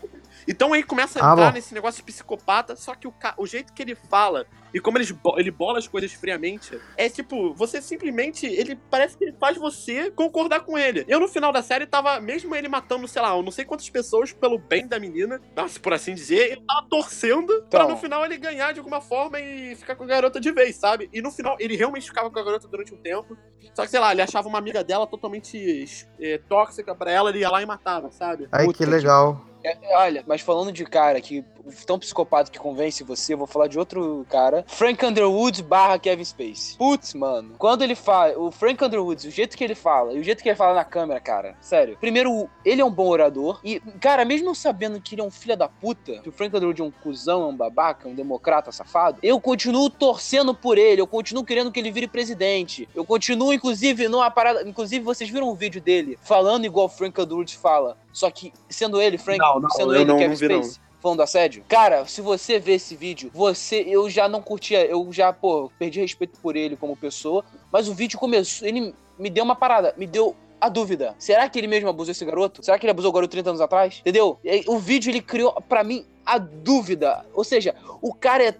então aí começa a Ah, entrar bom. nesse negócio de psicopata, só que o, o jeito que ele fala e como ele, ele bola as coisas friamente, é tipo, você simplesmente. Ele parece que ele faz você concordar com ele. Eu, no final da série, tava, mesmo ele matando, sei lá, eu não sei quantas pessoas pelo bem da menina, por assim dizer, eu tava torcendo pra Então. no final ele ganhar de alguma forma e ficar com a garota de vez, sabe? E no final, ele realmente ficava com a garota durante um tempo. Só que, sei lá, ele achava uma amiga dela totalmente eh, tóxica pra ela, ele ia lá e matava, sabe? Ai, Puta que legal. É, olha, mas falando de cara que tão psicopata que convence você, eu vou falar de outro cara. Frank Underwood barra Kevin Space. Putz, mano. Quando ele fala. O Frank Underwood, o jeito que ele fala, e o jeito que ele fala na câmera, cara. Sério. Primeiro, ele é um bom orador. E, cara, mesmo sabendo que ele é um filho da puta, que o Frank Underwood é um cuzão, é um babaca, um democrata safado, eu continuo torcendo por ele. Eu continuo querendo que ele vire presidente. Eu continuo, inclusive, numa parada. Inclusive, vocês viram um vídeo dele falando igual o Frank Underwood fala. Só que sendo ele, Frank, Não, não, sendo ele, não- Kevin. Space, falando do assédio. Cara, se você ver esse vídeo, você, eu já não curtia, eu já, pô, perdi respeito por ele como pessoa, mas o vídeo começou, ele me deu uma parada, me deu a dúvida. Será que ele mesmo abusou esse garoto? Será que ele abusou o garoto 30 anos atrás? Entendeu? O vídeo ele criou pra mim a dúvida. Ou seja, o cara é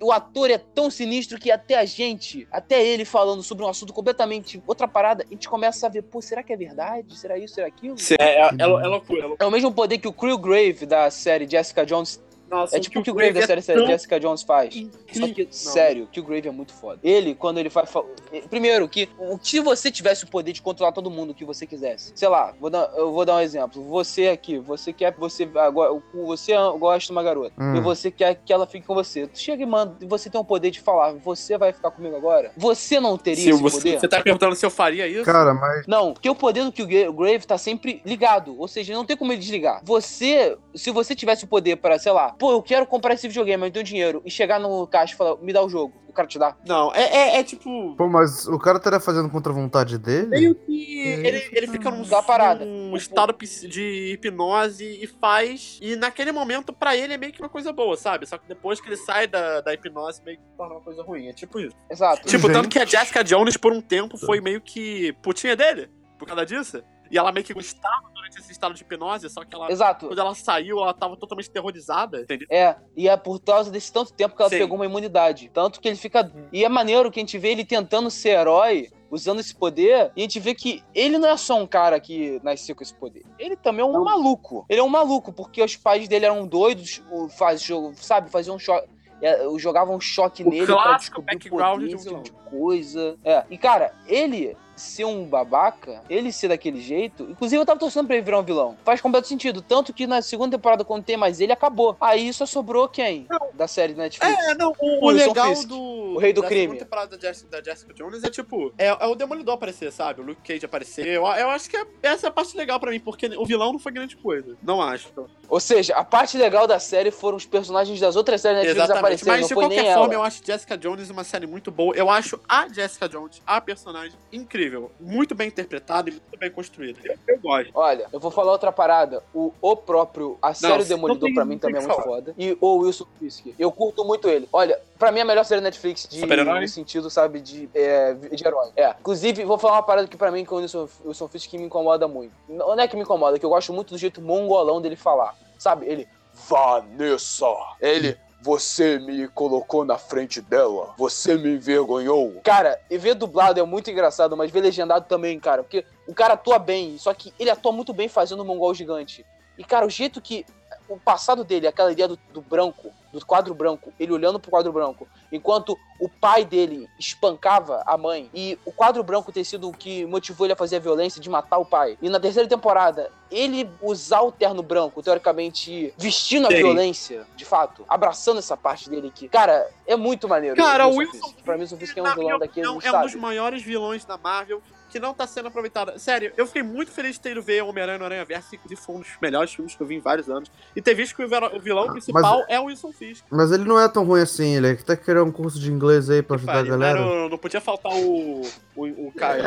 o ator é tão sinistro que até a gente, até ele falando sobre um assunto completamente outra parada, a gente começa a ver, pô, será que é verdade? Será isso? Será aquilo? É, é, é, é loucura. é loucura. É o mesmo poder que o Creel Grave da série Jessica Jones. Nossa, É tipo o que o Grave da série, tão Jessica Jones faz. Só que, Não. sério, que o Grave é muito foda. Ele, quando ele faz. fa- Primeiro, que o- se você tivesse o poder de controlar todo mundo que você quisesse. Sei lá, vou dar- eu vou dar um exemplo. Você aqui, você quer. Você, agora, você gosta de uma garota. Hum. E você quer que ela fique com você. Tu chega e manda, e você tem o poder de falar, você vai ficar comigo agora? Você não teria Se esse você, poder? você tá perguntando se eu faria isso? Cara, mas. Não, porque o poder do que o Grave tá sempre ligado. Ou seja, não tem como ele desligar. Você, se você tivesse o poder para, sei lá, pô, eu quero comprar esse videogame, mas eu tenho dinheiro, e chegar no caixa e falar, me dá o jogo, o cara te dá. Não, é, é, é tipo. Pô, mas o cara estaria fazendo contra a vontade dele? Meio que É, ele, ele fica num, parada. num estado de hipnose e faz. E naquele momento, pra ele, é meio que uma coisa boa, sabe? Só que depois que ele sai da, da hipnose, meio que torna uma coisa ruim. É tipo isso. Exato. Tipo, Gente. tanto que a Jessica Jones, por um tempo, foi meio que putinha dele, por causa disso. E ela meio que gostava durante esse estado de hipnose, só que ela. Exato. Quando ela saiu, ela tava totalmente terrorizada, entendeu? É, e é por causa desse tanto tempo que ela Sim. pegou uma imunidade. Tanto que ele fica. E é maneiro que a gente vê ele tentando ser herói, usando esse poder, e a gente vê que ele não é só um cara que nasceu com esse poder. Ele também é um maluco. Ele é um maluco, porque os pais dele eram doidos, o- faz, jogo, sabe, faziam um choque. é, Jogavam um choque O nele pra clássico descobrir background poder, de um de coisa. É. E cara, ele ser um babaca, ele ser daquele jeito, inclusive eu tava torcendo pra ele virar um vilão. Faz completo sentido. Tanto que na segunda temporada, quando tem mais ele, acabou. Aí só sobrou quem? Da série da Netflix. É, não, o, o legal Fisk. do. O rei do da crime. segunda temporada da Jessica, da Jessica Jones é tipo. É, é o Demolidor aparecer, sabe? O Luke Cage aparecer. Eu, eu acho que é- essa é a parte legal pra mim, porque o vilão não foi grande coisa. Não acho. Ou seja, a parte legal da série foram os personagens das outras séries Netflix Exatamente. aparecerem, Mas não de foi nem qualquer forma, ela. eu acho Jessica Jones uma série muito boa. Eu acho a Jessica Jones, a personagem, incrível. Muito bem interpretada e muito bem construída. Eu, eu gosto. Olha, eu vou falar outra parada. O, o próprio, a série não Demolidor tem- pra mim também é muito falar. foda. E o Wilson Fisk. Eu curto muito ele. Olha, pra mim é a melhor série Netflix de, no sentido, sabe, de, é, de herói. É. Inclusive, vou falar uma parada que pra mim com o Wilson, Wilson Fisk que me incomoda muito. Não é que me incomoda, é que eu gosto muito do jeito mongolão dele falar. Sabe? Ele, Vanessa. Ele, você me colocou na frente dela. Você me envergonhou. Cara, e ver dublado é muito engraçado, mas ver legendado também, cara. Porque o cara atua bem, só que ele atua muito bem fazendo o mongol gigante. E, cara, o jeito que. O passado dele, aquela ideia do, do branco, do quadro branco, ele olhando pro quadro branco, enquanto o pai dele espancava a mãe, e o quadro branco ter sido o que motivou ele a fazer a violência de matar o pai. E na terceira temporada, ele usar o terno branco, teoricamente vestindo a Sim. violência, de fato, abraçando essa parte dele aqui. Cara, é muito maneiro. Cara, o Wilson Fisk. Pra mim, o Wilson Fisk é um vilão daquele, é um dos maiores vilões da Marvel que não tá sendo aproveitado. Sério, eu fiquei muito feliz de ter ido ver Homem-Aranha no Aranha Verso, inclusive foi um dos melhores filmes que eu vi em vários anos. E ter visto que o vilão Ah, principal é o Wilson Fisk. Mas ele não é tão ruim assim, ele até querer um curso de inglês aí pra ajudar a galera. Não, não podia faltar o. o, o Caio.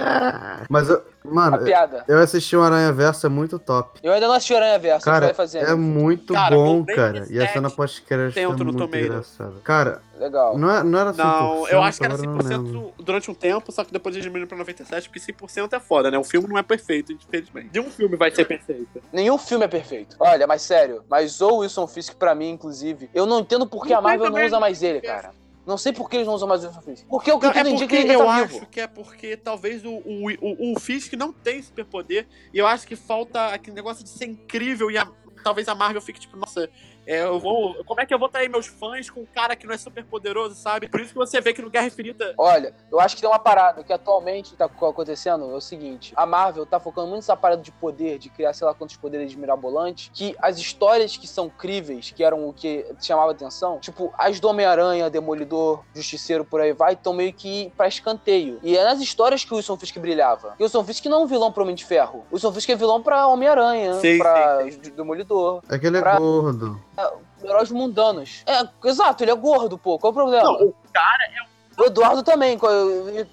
Mas, eu- A mano, piada. eu assisti o Aranha Verso, é muito top. Eu ainda não assisti o Aranha Verso, Cara, vai fazer. é muito Cara, bom, cara. E a 17 cena pós-crédito é muito Tomatoes. engraçada. Cara, Legal. não, é, não era 100%, Não, eu acho que era agora eu não lembro. 100% durante um tempo, só que depois eles diminuíram pra 97, porque 100% é foda, né? O filme não é perfeito, infelizmente. Nenhum filme vai ser perfeito. Nenhum filme é perfeito. Olha, mas sério, mas o Wilson Fisk, pra mim, inclusive, eu não entendo por que Não a Marvel não usa mais ele, cara. Não sei por que eles não usam mais o Wilson Fisk. Porque o que é indica que ele eu tá acho que é porque talvez o, o, o, o Fisk não tem superpoder, e eu acho que falta aquele negócio de ser incrível, e a- talvez a Marvel fique tipo, nossa, é, eu vou. Como é que eu vou trair meus fãs com um cara que não é super poderoso, sabe? Por isso que você vê que no Guerra Infinita. Olha, eu acho que tem uma parada que atualmente tá co- acontecendo, é o seguinte, a Marvel tá focando muito nessa parada de poder, de criar sei lá quantos poderes mirabolantes, que as histórias que são críveis, que eram o que chamava atenção, tipo, as do Homem-Aranha, Demolidor, Justiceiro, por aí vai, estão meio que pra escanteio. E é nas histórias que o Wilson Fisk brilhava. E o Wilson Fisk não é um vilão pro Homem de Ferro. O Wilson Fisk é vilão pra Homem-Aranha, Sim, pra Demolidor, É que ele é Pra- gordo. Heróis mundanos. É, exato, ele é gordo, pô, qual o problema? Não, o O Eduardo também. qual-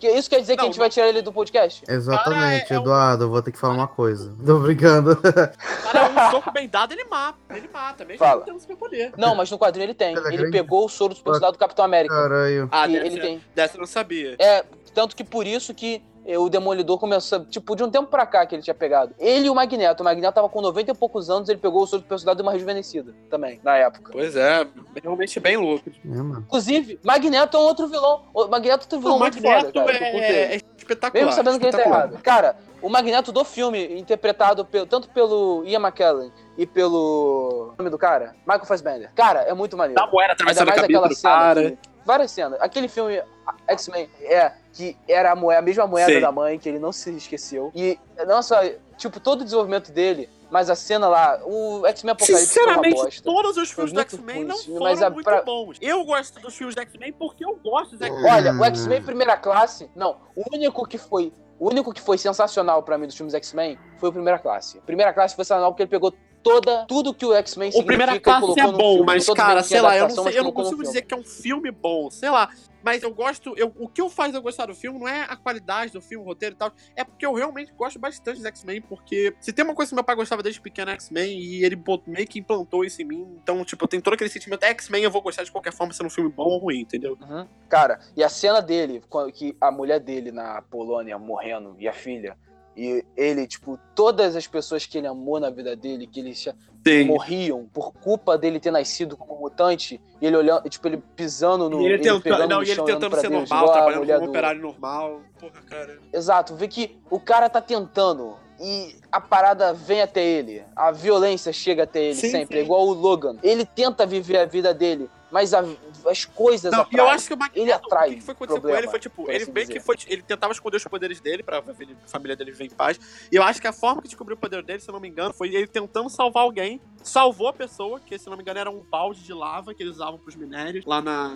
Isso quer dizer que a Não, gente vai tirar ele do podcast? Exatamente, Cara, é- é um- Eduardo, eu vou ter que falar uma coisa. Tô brincando. cara, um soco bem dado, ele mata. Ele mata, mesmo Fala. não tendo superpoder. Não, mas no quadrinho ele tem. Ele é Ele pegou o soro do super soldado do Capitão América. Caralho. Ah, dessa, ele tem. dessa eu não sabia. É, tanto que por isso que o Demolidor começou, tipo, de um tempo pra cá que ele tinha pegado. Ele e o Magneto. O Magneto tava com 90 e poucos anos, ele pegou o soro do super soldado e uma rejuvenescida também, na época. Pois é, realmente bem louco. É, mano. Inclusive, Magneto é um outro vilão. O Magneto é outro vilão O muito Magneto foda, cara. é, é espetacular. Mesmo sabendo que ele tá errado. Cara, o Magneto do filme, interpretado pelo- tanto pelo Ian McKellen e pelo. O nome do cara? Michael Fassbender. Cara, é muito maneiro. Da moeda atravessando a mais cabeça aquela do cena. cara. que- várias cenas. Aquele filme X-Men é que era a, moeda, a mesma moeda Sim. da mãe, que ele não se esqueceu. E, nossa, tipo, todo o desenvolvimento dele, mas a cena lá, o X-Men Apocalipse foi uma Sinceramente, bosta. todos os filmes do X-Men não foram mas a- muito pra- bons. Eu gosto dos filmes do X-Men porque eu gosto dos X-Men. Olha, o X-Men Primeira Classe, não, o único que foi. O único que foi sensacional pra mim dos filmes X-Men foi o Primeira Classe. Primeira Classe foi sensacional porque ele pegou toda, tudo que o X-Men O significa e Classe colocou é bom, filme. mas, cara, sei lá, eu não, sei, eu não consigo filme. dizer que é um filme bom, sei lá. Mas eu gosto. Eu, o que eu faz eu gostar do filme não é a qualidade do filme, o roteiro e tal. É porque eu realmente gosto bastante dos X-Men. Porque se tem uma coisa que meu pai gostava desde pequeno é X-Men e ele meio que implantou isso em mim. Então, tipo, eu tenho todo aquele sentimento. X-Men eu vou gostar de qualquer forma, sendo um filme bom ou ruim, entendeu? Uhum. Cara, e a cena dele, que a mulher dele na Polônia morrendo e a filha, e ele, tipo, todas as pessoas que ele amou na vida dele, que ele cha- Sim. morriam por culpa dele ter nascido como mutante, e ele olhando, tipo, ele pisando no. E ele, tentando, pegando não, no e ele tentando ser Deus, normal, igual trabalhando como um do- operário normal. Porra, cara. Exato, vê que o cara tá tentando e a parada vem até ele. A violência chega até ele Sim, sempre, sim. é igual o Logan. Ele tenta viver a vida dele, mas a- as coisas Não, atraem. eu acho que o Magneto, Ele atrai o que foi acontecer com problema, ele foi, tipo, ele assim bem dizer. que foi, ele tentava esconder os poderes dele pra ele- a família dele viver em paz. E eu acho que a forma que descobriu o poder dele, se eu não me engano, foi ele tentando salvar alguém salvou a pessoa, que se não me engano era um balde de lava que eles usavam pros minérios lá na.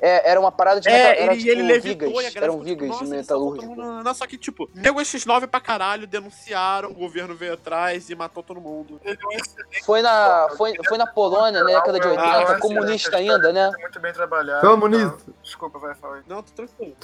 É, era uma parada de É, meta- era, ele, tipo, ele levitou vigas. e a galera Eram vigas tipo, de "Nossa, ele salvou metalúrgico. todo mundo." Não, só que, tipo, nego esses nove pra caralho, denunciaram, o governo veio atrás e matou todo mundo. Ele é Foi na, foi, foi na Polônia, na década de 80, Ah, comunista ainda, né? muito bem trabalhado. Comunista. Então, desculpa, vai falar. aí. Não, tô tranquilo.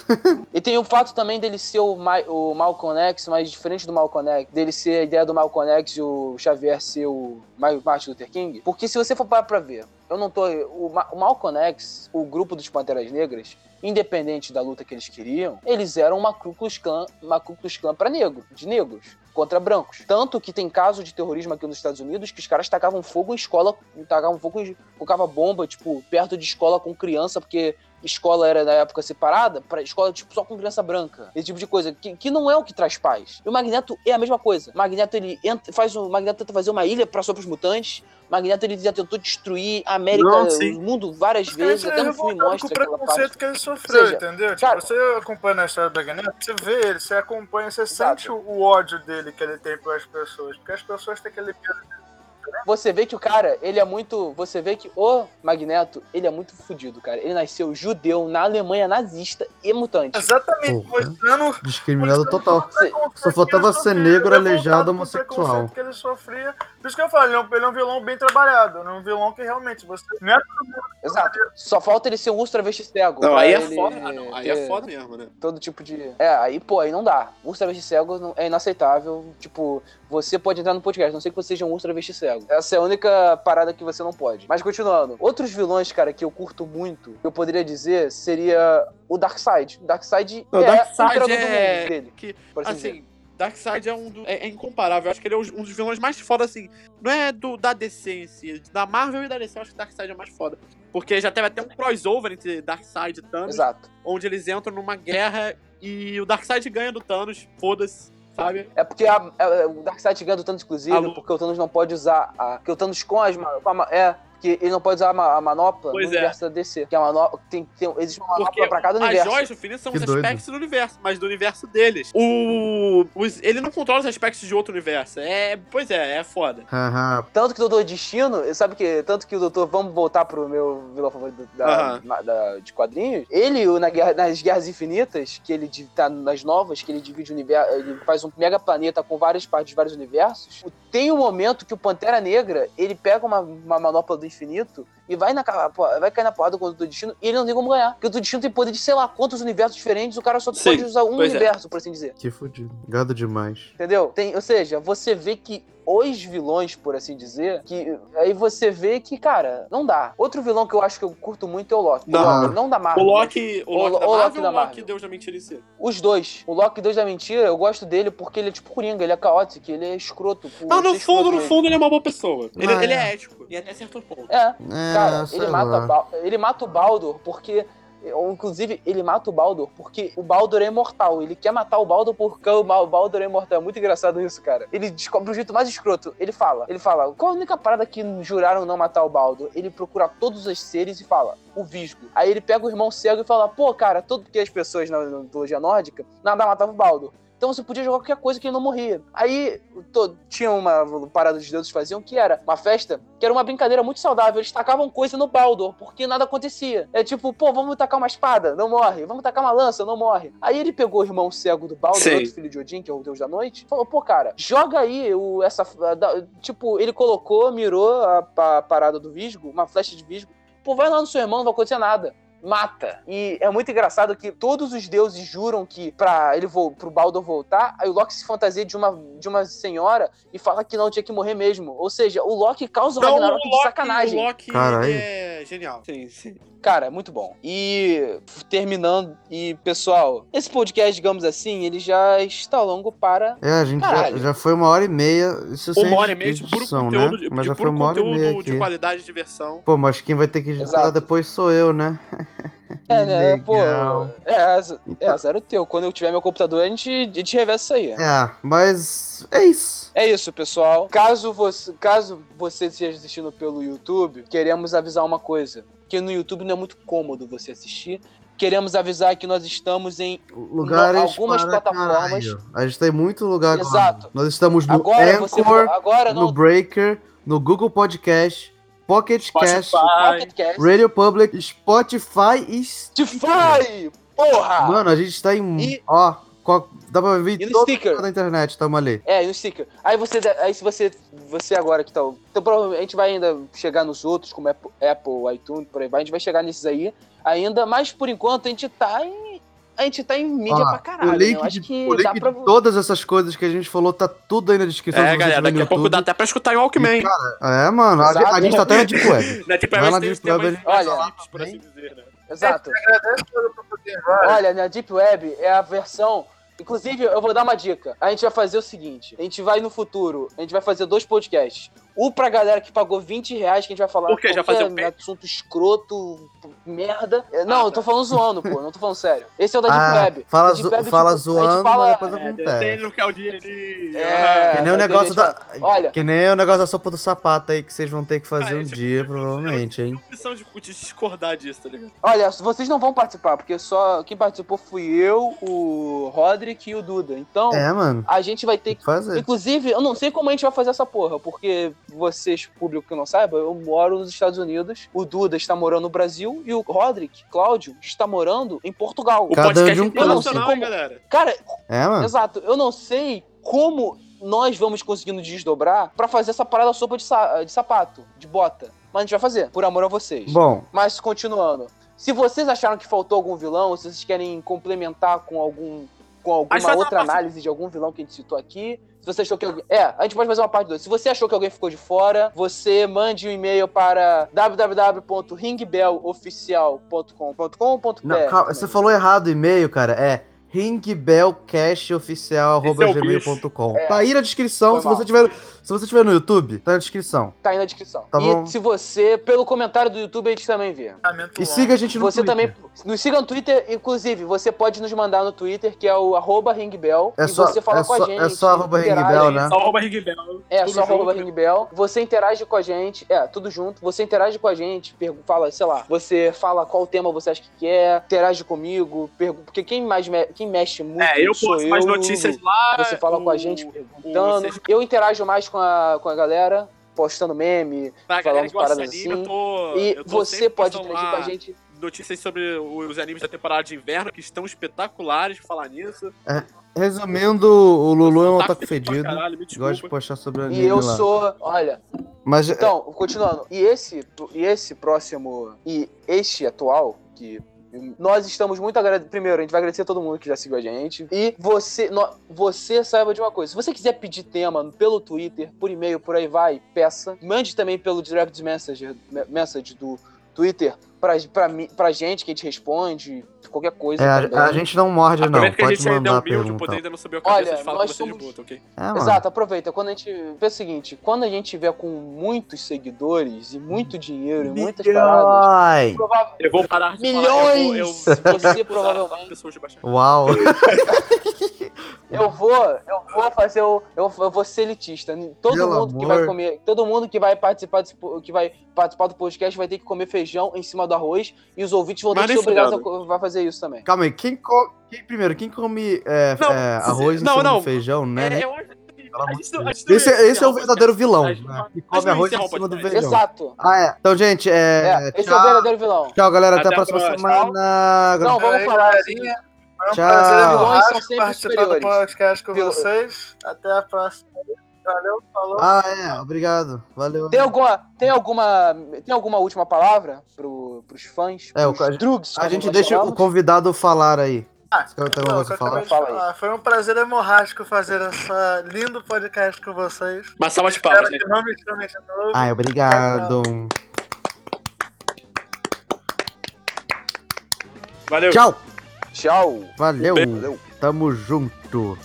E tem o fato também dele ser o, Ma o Malcolm X, mas diferente do Malcolm X, dele ser a ideia do Malcolm X e o Xavier ser o Ma- Martin Luther King. Porque se você for parar pra ver, eu não tô. O, Ma o Malcolm X, o grupo dos Panteras Negras, independente da luta que eles queriam, eles eram uma Ku Klux uma Ku Klux pra negro, de negros. Contra brancos. Tanto que tem caso de terrorismo aqui nos Estados Unidos que os caras tacavam fogo em escola, tacavam fogo, colocava bomba, tipo, perto de escola com criança, porque escola era na época separada para escola tipo só com criança branca esse tipo de coisa que, que não é o que traz paz e o Magneto é a mesma coisa o Magneto ele entra, faz um o Magneto tenta fazer uma ilha para sobre os mutantes o Magneto ele já tentou destruir a América Não, o mundo várias Mas vezes até no filme revoltado com mostra o preconceito que ele sofreu, seja, entendeu? Tipo, cara- você acompanha a história do Magneto, você vê ele, você acompanha, você Exato. sente o, o ódio dele que ele tem pelas pessoas. Porque as pessoas têm aquele medo. Você vê que o cara ele é muito você vê que o Magneto ele é muito fudido cara ele nasceu judeu na Alemanha nazista e mutante Exatamente, Porra. mostrando Discriminado total. Você- Só faltava ser negro, aleijado, homossexual. que ele sofria. Por isso que eu falo, ele é um, ele é um vilão bem trabalhado. Ele é um vilão que realmente você. Não é exato só falta ele ser um ultra travesti cego Não, aí é ele foda. ah, não, aí é foda mesmo, né? todo tipo de. É, aí, pô, aí não dá. Urso travesti cego não- é inaceitável. Tipo, você pode entrar no podcast, não sei que você seja um urso travesti cego. Essa é a única parada que você não pode. Mas continuando. Outros vilões, cara, que eu curto muito, que eu poderia dizer, seria o Darkseid. Darkseid Não, é Darkseid o criador do é- mundo dele. que, por assim dizer. Assim, Darkseid é um do, é, é incomparável. Eu acho que ele é um dos vilões mais foda, assim. Não é do da DC em si. Da Marvel e da DC, eu acho que Darkseid é mais foda. Porque já teve até um crossover entre Darkseid e Thanos, Exato. onde eles entram numa guerra e o Darkseid ganha do Thanos, foda-se, sabe? É porque a- é- o Darkseid ganha do Thanos, inclusive, porque o Thanos não pode usar a. Porque o Thanos com as. Com a, é. Porque ele não pode usar a, ma- a manopla Pois no é. universo da DC. Que a manopla. Tem, tem, existe uma manopla Porque pra cada as universo. joias do infinito são Que os doido. aspectos do universo, mas do universo deles. O, os- ele não controla os aspectos de outro universo. É, pois é, é foda. Tanto que o Doutor Destino, sabe que tanto que o Doutor, vamos voltar pro meu vilão favorito da, da- de quadrinhos. Ele, o- na guerra, nas Guerras Infinitas, que ele tá nas novas, que ele divide o universo, ele faz um mega planeta com várias partes de vários universos. Tem um momento que o Pantera Negra, ele pega uma, uma manopla do infinito e vai, na, vai cair na porrada com o Doutor Destino e ele não tem como ganhar. Porque o Doutor Destino tem poder de sei lá quantos universos diferentes, o cara só Sim, pode usar um pois é. universo, por assim dizer. Que fudido. Gado demais. Entendeu? Tem, ou seja, você vê que os vilões, por assim dizer, que aí você vê que, cara, não dá. Outro vilão que eu acho que eu curto muito é o Loki. Não. O Loki, não da O Marvel. Loki, o O- Loki da o Loki Marvel da ou o Loki Marvel. Deus da Mentira em si? Os dois. O Loki Deus da Mentira, eu gosto dele porque ele é tipo Coringa, ele é caótico, ele é escroto. Não, no fundo, escroto no fundo, ele é uma boa pessoa. Ele, Ah, ele é. é ético. E até certo ponto. É, É, cara, sei ele mata, ele mata o Baldur porque. ou, Inclusive, ele mata o Baldur porque o Baldur é imortal. Ele quer matar o Baldur porque o Ba- o Baldur é imortal. É muito engraçado isso, cara. Ele descobre o jeito mais escroto. Ele fala, ele fala, qual a única parada que juraram não matar o Baldur? Ele procura todos os seres e fala, o Visgo. Aí ele pega o irmão cego e fala, pô, cara, todo que as pessoas na na mitologia nórdica, nada matava o Baldur. Então você podia jogar qualquer coisa que ele não morria. Aí to- tinha uma parada dos deuses faziam que era uma festa, que era uma brincadeira muito saudável. Eles tacavam coisa no Baldur, porque nada acontecia. É tipo, pô, vamos tacar uma espada, não morre. Vamos tacar uma lança, não morre. Aí ele pegou o irmão cego do Baldur, Sim. outro filho de Odin, que é o deus da noite, falou, pô, cara, joga aí o, essa. a- da- tipo, ele colocou, mirou a, pa- parada do Visgo, uma flecha de Visgo. Pô, vai lá no seu irmão, não vai acontecer nada mata. E é muito engraçado que todos os deuses juram que pra ele vo pro Baldur voltar, aí o Loki se fantasia de uma, de uma senhora e fala que não tinha que morrer mesmo. Ou seja, o Loki causa o Então, Ragnarok o de sacanagem. o Loki Caralho. ele é genial. Sim, sim. Cara, muito bom. E terminando, e pessoal, esse podcast, digamos assim, ele já está longo para. É, a gente já, já foi uma hora e meia. Isso sem Uma hora e meia de puro edição, conteúdo, né? de, Mas de já foi uma hora e meia conteúdo de aqui. qualidade e diversão. Pô, mas quem vai ter que editar depois sou eu, né? É, né? Pô. É, é, azar o teu. Quando eu tiver meu computador, a gente, a gente reveza isso aí. É, mas é isso. É isso, pessoal. Caso você, caso você esteja assistindo pelo YouTube, queremos avisar uma coisa. Que no YouTube não é muito cômodo você assistir. Queremos avisar que nós estamos em. Lugares algumas plataformas- caralho. A gente tem muito lugar agora. Exato. Nós estamos no Agora você. Anchor, Agora no não. Breaker, no Google Podcast, Pocket Cast. Radio Public, Spotify e. Spotify! Porra! Mano, a gente tá em. E- Ó, dá pra ver E todo sticker? da internet, tamo ali. É, e no sticker. Aí você, aí se você, você agora que tá, então provavelmente a gente vai ainda chegar nos outros, como Apple, Apple, iTunes, por aí vai, a gente vai chegar nesses aí ainda, mas por enquanto a gente tá em, a gente tá em mídia Ó, pra caralho, o né? link, Eu acho de, que o link pra... de todas essas coisas que a gente falou tá tudo aí na descrição. É, galera, daqui a pouco dá até pra escutar em Walkman. É, mano, a, Exato. a gente tá até na Deep Web. Né? Temas Discovery. mais Olha. por assim dizer, né? Exato. Olha, na Deep Web é a versão. Inclusive, eu vou dar uma dica. A gente vai fazer o seguinte: a gente vai no futuro, a gente vai fazer dois podcasts. Um pra galera que pagou 20 reais, que a gente vai falar Por quê? Já fazer o pay? assunto escroto, merda. É, Não, Ah, eu tô tá. falando zoando, pô. Não tô falando sério. Esse é o da Deep Ah, Web. fala, Deep zo- Web, fala tipo, zoando, fala- mas depois É, tem acontece. no caldinho ali. É, Que nem o negócio da. Olha, Que nem o negócio da sopa do sapato aí que vocês vão ter que fazer Ah, um esse- dia, provavelmente, hein? opção de, de discordar disso, tá ligado? olha, vocês não vão participar, porque só quem participou fui eu, o Roderick e o Duda. Então, É, mano. a gente vai ter que fazer. Inclusive, eu não sei como a gente vai fazer essa porra, porque vocês, público que não saiba, eu moro nos Estados Unidos, o Duda está morando no Brasil e o Roderick, Cláudio, está morando em Portugal. O Cada podcast de um é internacional, hein, galera? Cara, É, mano. exato, eu não sei como nós vamos conseguindo desdobrar pra fazer essa parada sopa de, sa- de sapato, de bota. Mas a gente vai fazer, por amor a vocês. Bom, Mas continuando. Se vocês acharam que faltou algum vilão, se vocês querem complementar com algum com alguma outra análise de algum vilão que a gente citou aqui, se você achou que alguém. É, a gente pode fazer uma parte 2. Se você achou que alguém ficou de fora, você mande um e-mail para www.ringbelloficial.com.com.br. não, calma, você falou errado o e-mail, cara. É ringbellcastoficial.gmail.com. É. Tá aí na descrição. Se você, tiver, se você tiver no YouTube, tá na descrição. Tá aí na descrição. Tá e bom. se você, pelo comentário do YouTube, a gente também vê. E siga a gente no Você Twitter. também. Nos siga no Twitter, inclusive, você pode nos mandar no Twitter, que é o arroba ringbell. É e só, você fala é com só, a gente. é só arroba ringbell, né? Só arroba Rigbel. É, Tudo só arroba ringbell. Você interage com a gente. É, tudo junto. Você interage com a gente, fala, sei lá, você fala qual tema você acha que quer, interage comigo, porque quem mais me- quem mexe muito É, eu sou posto eu. mais notícias lá. Você fala com a o- gente o- perguntando. vocês- Eu interajo mais com a, com a galera, postando meme. Pra falando paradas assim. eu tô. E eu tô você pode interagir com a gente. Notícias sobre os animes da temporada de inverno que estão espetaculares falar nisso. Resumindo, o Lulu é um otaku fedido. caralho, Gosta de postar sobre anime E eu lá. sou. Olha, Mas é, Então, continuando. E esse, e esse próximo. E este atual, que. Nós estamos muito agradecidos. Primeiro, a gente vai agradecer a todo mundo que já seguiu a gente. E você, no- você saiba de uma coisa. Se você quiser pedir tema pelo Twitter, por e-mail, por aí vai, peça. Mande também pelo direct message, me- message do Twitter pra, pra, mim- pra gente, que a gente responde. Qualquer coisa. é, a, a gente não morde, não. Aproveita que a Pode gente ainda é mandar a humilde, o poder ainda não subiu a cabeça Olha, de falar nós com você de somos- boa, ok? É, mano. Exato, aproveita. Quando a gente. Pensa o seguinte: quando a gente tiver com muitos seguidores e muito dinheiro e muitas paradas. Provável, Eu vou parar de Milhões! falar. Eu vou, eu, Você provavelmente- Pessoas de baixa- Uau! Eu vou, eu vou fazer o. Eu, eu vou ser elitista. Todo Pelo mundo que amor. vai comer. Todo mundo que vai participar po- que vai participar do podcast vai ter que comer feijão em cima do arroz. E os ouvintes vão ter que ser obrigados a, a fazer isso também. Calma aí, quem come. Quem, primeiro, quem come é, Não, é, arroz em não, cima não. do feijão, né? É, eu acho Esse, ia esse é o verdadeiro vilão, né? Que come arroz em cima do feijão. Exato. Ah, é. Então, gente, é. É, esse é o tchau. verdadeiro vilão. Tchau, galera. Até, Até a próxima próxima. semana. Não, vamos falar assim. Um Tchau. enorme são sempre participar do superiores. podcast com vocês. Até a próxima. Valeu, falou. Ah, é. Obrigado. Valeu. Tem alguma, tem alguma, tem alguma última palavra pro, pros fãs? É, o pros drugs, A gente deixa o convidado falar aí. Ah, Não, falar? falar. Foi um prazer hemorrágico fazer esse lindo podcast com vocês. Uma salva de palmas, Espero não me chamem de novo. Ai, obrigado. Valeu. Tchau. Tchau. Valeu. Valeu. Tamo junto.